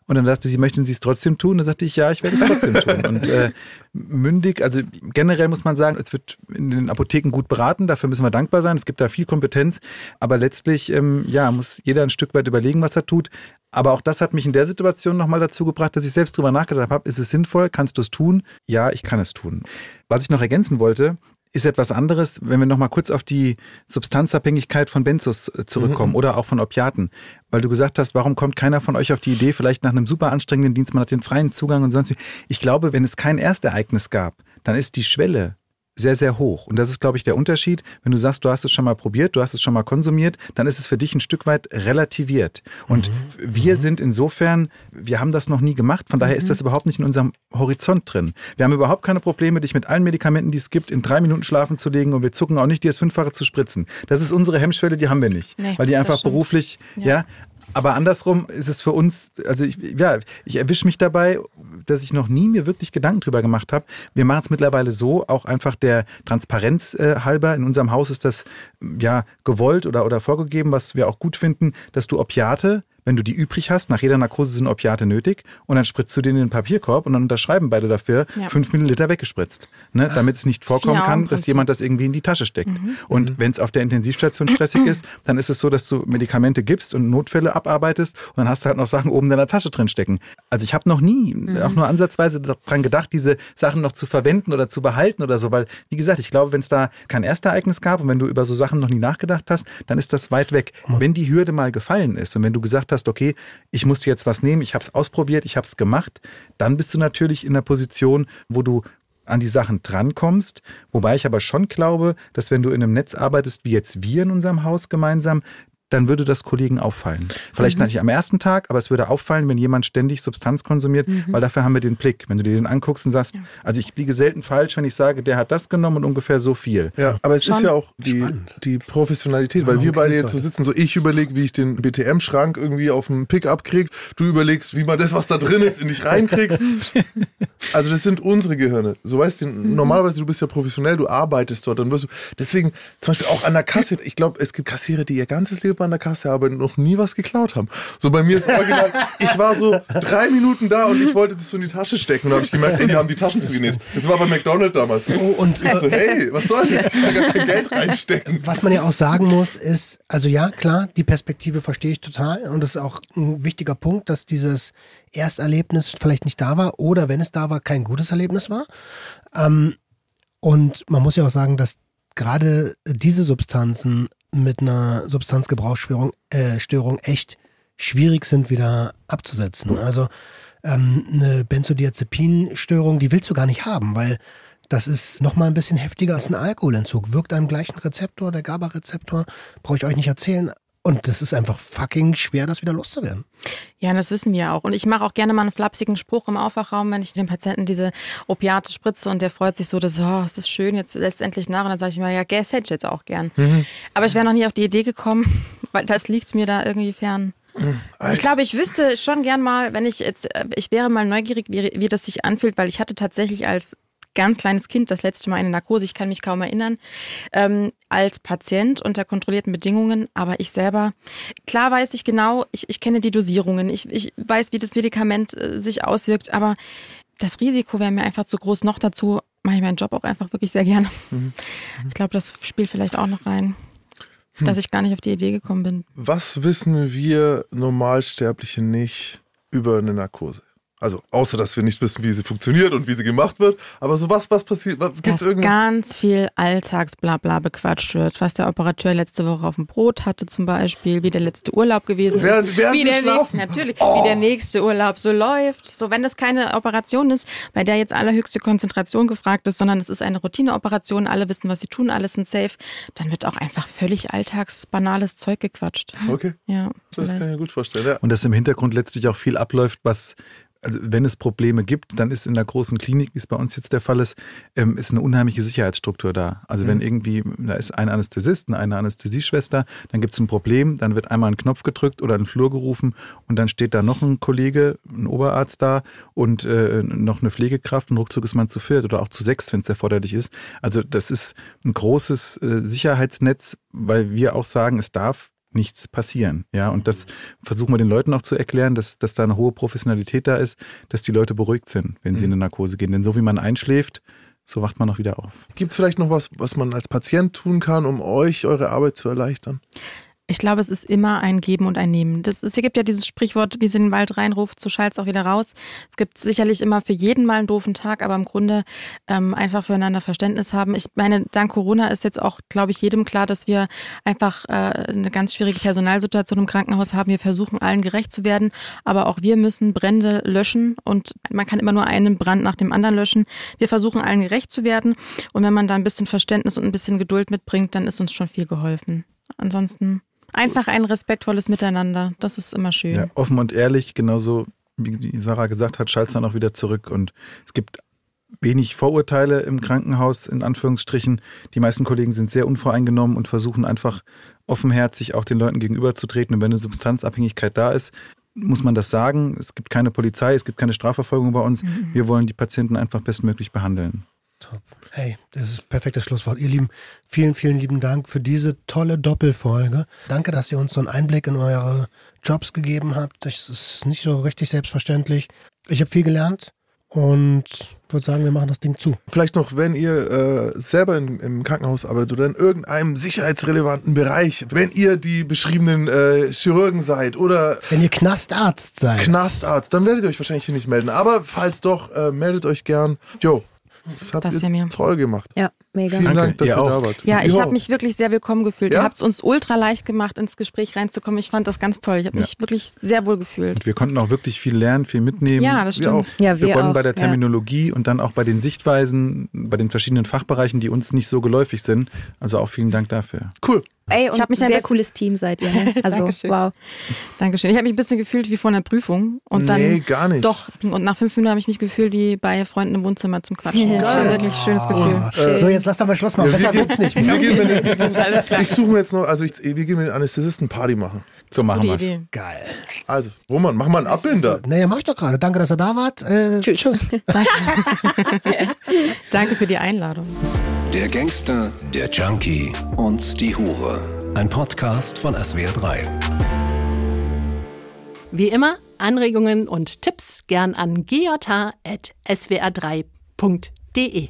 Und dann sagte sie, möchten Sie es trotzdem tun? Dann sagte ich, ja, ich werde es trotzdem tun. Und äh, mündig, also generell muss man sagen, es wird in den Apotheken gut beraten, dafür müssen wir dankbar sein. Es gibt da viel Kompetenz, aber letztlich, ähm, ja, muss jeder ein Stück weit überlegen, was er tut. Aber auch das hat mich in der Situation nochmal dazu gebracht, dass ich selbst drüber nachgedacht habe, ist es sinnvoll? Kannst du es tun? Ja, ich kann es tun. Was ich noch ergänzen wollte, ist etwas anderes, wenn wir nochmal kurz auf die Substanzabhängigkeit von Benzos äh, zurückkommen mhm. oder auch von Opiaten. Weil du gesagt hast, warum kommt keiner von euch auf die Idee, vielleicht nach einem super anstrengenden Dienst, man hat den freien Zugang und sonst wie. Ich glaube, wenn es kein Erstereignis gab, dann ist die Schwelle sehr, sehr hoch. Und das ist, glaube ich, der Unterschied. Wenn du sagst, du hast es schon mal probiert, du hast es schon mal konsumiert, dann ist es für dich ein Stück weit relativiert. Und mhm. wir mhm. sind insofern, wir haben das noch nie gemacht, von daher mhm. ist das überhaupt nicht in unserem Horizont drin. Wir haben überhaupt keine Probleme, dich mit allen Medikamenten, die es gibt, in drei Minuten schlafen zu legen und wir zucken auch nicht, dir das Fünffache zu spritzen. Das ist unsere Hemmschwelle, die haben wir nicht. Nee, weil die einfach beruflich, ja. ja aber andersrum ist es für uns, also ich, ja, ich erwische mich dabei, dass ich noch nie mir wirklich Gedanken drüber gemacht habe. Wir machen es mittlerweile so, auch einfach der Transparenz äh, halber. In unserem Haus ist das ja gewollt oder, oder vorgegeben, was wir auch gut finden, dass du Opiate wenn du die übrig hast, nach jeder Narkose sind Opiate nötig und dann spritzt du den in den Papierkorb und dann unterschreiben beide dafür ja. fünf Milliliter weggespritzt. Ne, damit es nicht vorkommen kann, dass jemand das irgendwie in die Tasche steckt. Mhm. Und mhm. wenn es auf der Intensivstation stressig ist, dann ist es so, dass du Medikamente gibst und Notfälle abarbeitest und dann hast du halt noch Sachen oben in deiner Tasche drin stecken. Also ich habe noch nie, mhm. auch nur ansatzweise daran gedacht, diese Sachen noch zu verwenden oder zu behalten oder so, weil, wie gesagt, ich glaube, wenn es da kein Erstereignis gab und wenn du über so Sachen noch nie nachgedacht hast, dann ist das weit weg. Wenn die Hürde mal gefallen ist und wenn du gesagt hast, hast, okay, ich muss jetzt was nehmen, ich habe es ausprobiert, ich habe es gemacht, dann bist du natürlich in der Position, wo du an die Sachen drankommst. Wobei ich aber schon glaube, dass wenn du in einem Netz arbeitest, wie jetzt wir in unserem Haus gemeinsam, dann würde das Kollegen auffallen. Vielleicht mhm. nicht am ersten Tag, aber es würde auffallen, wenn jemand ständig Substanz konsumiert, mhm. weil dafür haben wir den Blick. Wenn du dir den anguckst und sagst, ja. also ich liege selten falsch, wenn ich sage, der hat das genommen und ungefähr so viel. Ja, aber es Schon ist ja auch die, die Professionalität, weil wir beide jetzt so sitzen, so ich überlege, wie ich den BTM-Schrank irgendwie auf dem Pickup kriege, du überlegst, wie man das, was da drin ist, in dich reinkriegst. also das sind unsere Gehirne. So weißt du, mhm. normalerweise du bist ja professionell, du arbeitest dort, dann wirst du, deswegen zum Beispiel auch an der Kasse, ich glaube, es gibt Kassiere, die ihr ganzes Leben an der Kasse arbeiten und noch nie was geklaut haben. So bei mir ist original, ich war so drei Minuten da und ich wollte das so in die Tasche stecken und habe ich gemerkt, hey, die haben die Taschen zugenäht. Das war bei McDonald's damals. Oh, und ich so, hey, was soll das? Ich kann gar kein Geld reinstecken. Was man ja auch sagen muss, ist, also ja, klar, die Perspektive verstehe ich total und das ist auch ein wichtiger Punkt, dass dieses Ersterlebnis vielleicht nicht da war oder wenn es da war, kein gutes Erlebnis war. Ähm, und man muss ja auch sagen, dass gerade diese Substanzen mit einer Substanzgebrauchsstörung äh, Störung echt schwierig sind, wieder abzusetzen. Also ähm, eine Benzodiazepinstörung, die willst du gar nicht haben, weil das ist nochmal ein bisschen heftiger als ein Alkoholentzug. Wirkt am gleichen Rezeptor, der GABA-Rezeptor, brauche ich euch nicht erzählen. Und das ist einfach fucking schwer, das wieder loszuwerden. Ja, das wissen wir auch. Und ich mache auch gerne mal einen flapsigen Spruch im Aufwachraum, wenn ich dem Patienten diese Opiate spritze und der freut sich so, dass, oh, es ist schön, jetzt letztendlich nach. Und dann sage ich immer, ja, Gas hätte ich jetzt auch gern. Mhm. Aber ich wäre noch nie auf die Idee gekommen, weil das liegt mir da irgendwie fern. Mhm. Ich glaube, ich wüsste schon gern mal, wenn ich jetzt, äh, ich wäre mal neugierig, wie, wie das sich anfühlt, weil ich hatte tatsächlich als ganz kleines Kind das letzte Mal eine Narkose, ich kann mich kaum erinnern, ähm, als Patient unter kontrollierten Bedingungen, aber ich selber, klar weiß ich genau, ich, ich kenne die Dosierungen, ich, ich weiß, wie das Medikament äh, sich auswirkt, aber das Risiko wäre mir einfach zu groß. Noch dazu mache ich meinen Job auch einfach wirklich sehr gerne. Mhm. Ich glaube, das spielt vielleicht auch noch rein hm. dass ich gar nicht auf die Idee gekommen bin. Was wissen wir Normalsterbliche nicht über eine Narkose? Also außer dass wir nicht wissen, wie sie funktioniert und wie sie gemacht wird. Aber so was, was passiert? Gibt's dass irgendwas? ganz viel Alltagsblabla bequatscht wird. Was der Operateur letzte Woche auf dem Brot hatte zum Beispiel, wie der letzte Urlaub gewesen während, ist. Während wie der nächste, natürlich, oh. wie der nächste Urlaub so läuft. So, wenn das keine Operation ist, bei der jetzt allerhöchste Konzentration gefragt ist, sondern es ist eine Routineoperation, alle wissen, was sie tun, alle sind safe, dann wird auch einfach völlig alltagsbanales Zeug gequatscht. Okay. Ja. Das kann ich mir gut vorstellen. Ja. Und dass im Hintergrund letztlich auch viel abläuft, was also wenn es Probleme gibt, dann ist in der großen Klinik, wie es bei uns jetzt der Fall ist, ähm, ist eine unheimliche Sicherheitsstruktur da. Also mhm. wenn irgendwie, da ist ein Anästhesist, eine Anästhesieschwester, dann gibt es ein Problem, dann wird einmal ein Knopf gedrückt oder ein Flur gerufen und dann steht da noch ein Kollege, ein Oberarzt da und äh, noch eine Pflegekraft und ruckzuck ist man zu viert oder auch zu sechs, wenn es erforderlich ist. Also das ist ein großes äh, Sicherheitsnetz, weil wir auch sagen, es darf nichts passieren. Ja, und das versuchen wir den Leuten auch zu erklären, dass, dass da eine hohe Professionalität da ist, dass die Leute beruhigt sind, wenn sie in eine Narkose gehen. Denn so wie man einschläft, so wacht man auch wieder auf. Gibt es vielleicht noch was, was man als Patient tun kann, um euch eure Arbeit zu erleichtern? Ich glaube, es ist immer ein Geben und ein Nehmen. Das ist, es gibt ja dieses Sprichwort, wie sie in den Wald reinruft, so schallt es auch wieder raus. Es gibt sicherlich immer für jeden mal einen doofen Tag, aber im Grunde ähm, einfach füreinander Verständnis haben. Ich meine, dank Corona ist jetzt auch, glaube ich, jedem klar, dass wir einfach äh, eine ganz schwierige Personalsituation im Krankenhaus haben. Wir versuchen allen gerecht zu werden, aber auch wir müssen Brände löschen und man kann immer nur einen Brand nach dem anderen löschen. Wir versuchen allen gerecht zu werden und wenn man da ein bisschen Verständnis und ein bisschen Geduld mitbringt, dann ist uns schon viel geholfen. Ansonsten Einfach ein respektvolles Miteinander. Das ist immer schön. Ja, offen und ehrlich, genauso wie Sarah gesagt hat, schallt dann auch wieder zurück. Und es gibt wenig Vorurteile im Krankenhaus, in Anführungsstrichen. Die meisten Kollegen sind sehr unvoreingenommen und versuchen einfach offenherzig auch den Leuten gegenüberzutreten. Und wenn eine Substanzabhängigkeit da ist, muss man das sagen. Es gibt keine Polizei, es gibt keine Strafverfolgung bei uns. Mhm. Wir wollen die Patienten einfach bestmöglich behandeln. Top. Hey, das ist ein perfektes Schlusswort. Ihr Lieben, vielen, vielen lieben Dank für diese tolle Doppelfolge. Danke, dass ihr uns so einen Einblick in eure Jobs gegeben habt. Das ist nicht so richtig selbstverständlich. Ich habe viel gelernt und würde sagen, wir machen das Ding zu. Vielleicht noch, wenn ihr äh, selber in, im Krankenhaus arbeitet oder in irgendeinem sicherheitsrelevanten Bereich, wenn ihr die beschriebenen äh, Chirurgen seid oder wenn ihr Knastarzt seid. Knastarzt, dann werdet ihr euch wahrscheinlich hier nicht melden. Aber falls doch, äh, meldet euch gern. Jo, das habt das ihr mir. toll gemacht. Ja, mega. Vielen Danke. Dank, dass Ihr ihr, da wart. Ja, ich habe mich wirklich sehr willkommen gefühlt. Ja? Ihr habt es uns ultra leicht gemacht, ins Gespräch reinzukommen. Ich fand das ganz toll. Ich habe Ja. mich wirklich sehr wohl gefühlt. Und wir konnten auch wirklich viel lernen, viel mitnehmen. Ja, das Wir auch. stimmt. Ja, Wir wir begonnen auch, bei der ja. Terminologie und dann auch bei den Sichtweisen, bei den verschiedenen Fachbereichen, die uns nicht so geläufig sind. Also auch vielen Dank dafür. Cool. Ey, Ich und hab mich ein sehr bisschen- cooles Team seid ihr. Ne? Also, Dankeschön. wow. Dankeschön. Ich habe mich ein bisschen gefühlt wie vor einer Prüfung. Und dann nee, gar nicht. Doch, und nach fünf Minuten habe ich mich gefühlt wie bei Freunden im Wohnzimmer zum Quatschen. Das war wirklich ein schönes Gefühl. So, jetzt lass doch mal Schluss machen. Ja, Besser wir wird's nicht mehr. Wir gehen mit, wir gehen, ich suche mir jetzt noch, also ich, wir gehen mit den Anästhesisten Party machen. So machen wir es. Geil. Also, Roman, mach mal einen Abbinder. Naja, mach ich doch gerade. Danke, dass ihr da wart. Äh, Tschüss. tschüss. Danke für die Einladung. Der Gangster, der Junkie und die Hure. Ein Podcast von SWR3. Wie immer, Anregungen und Tipps gern an gjh.swr3.de.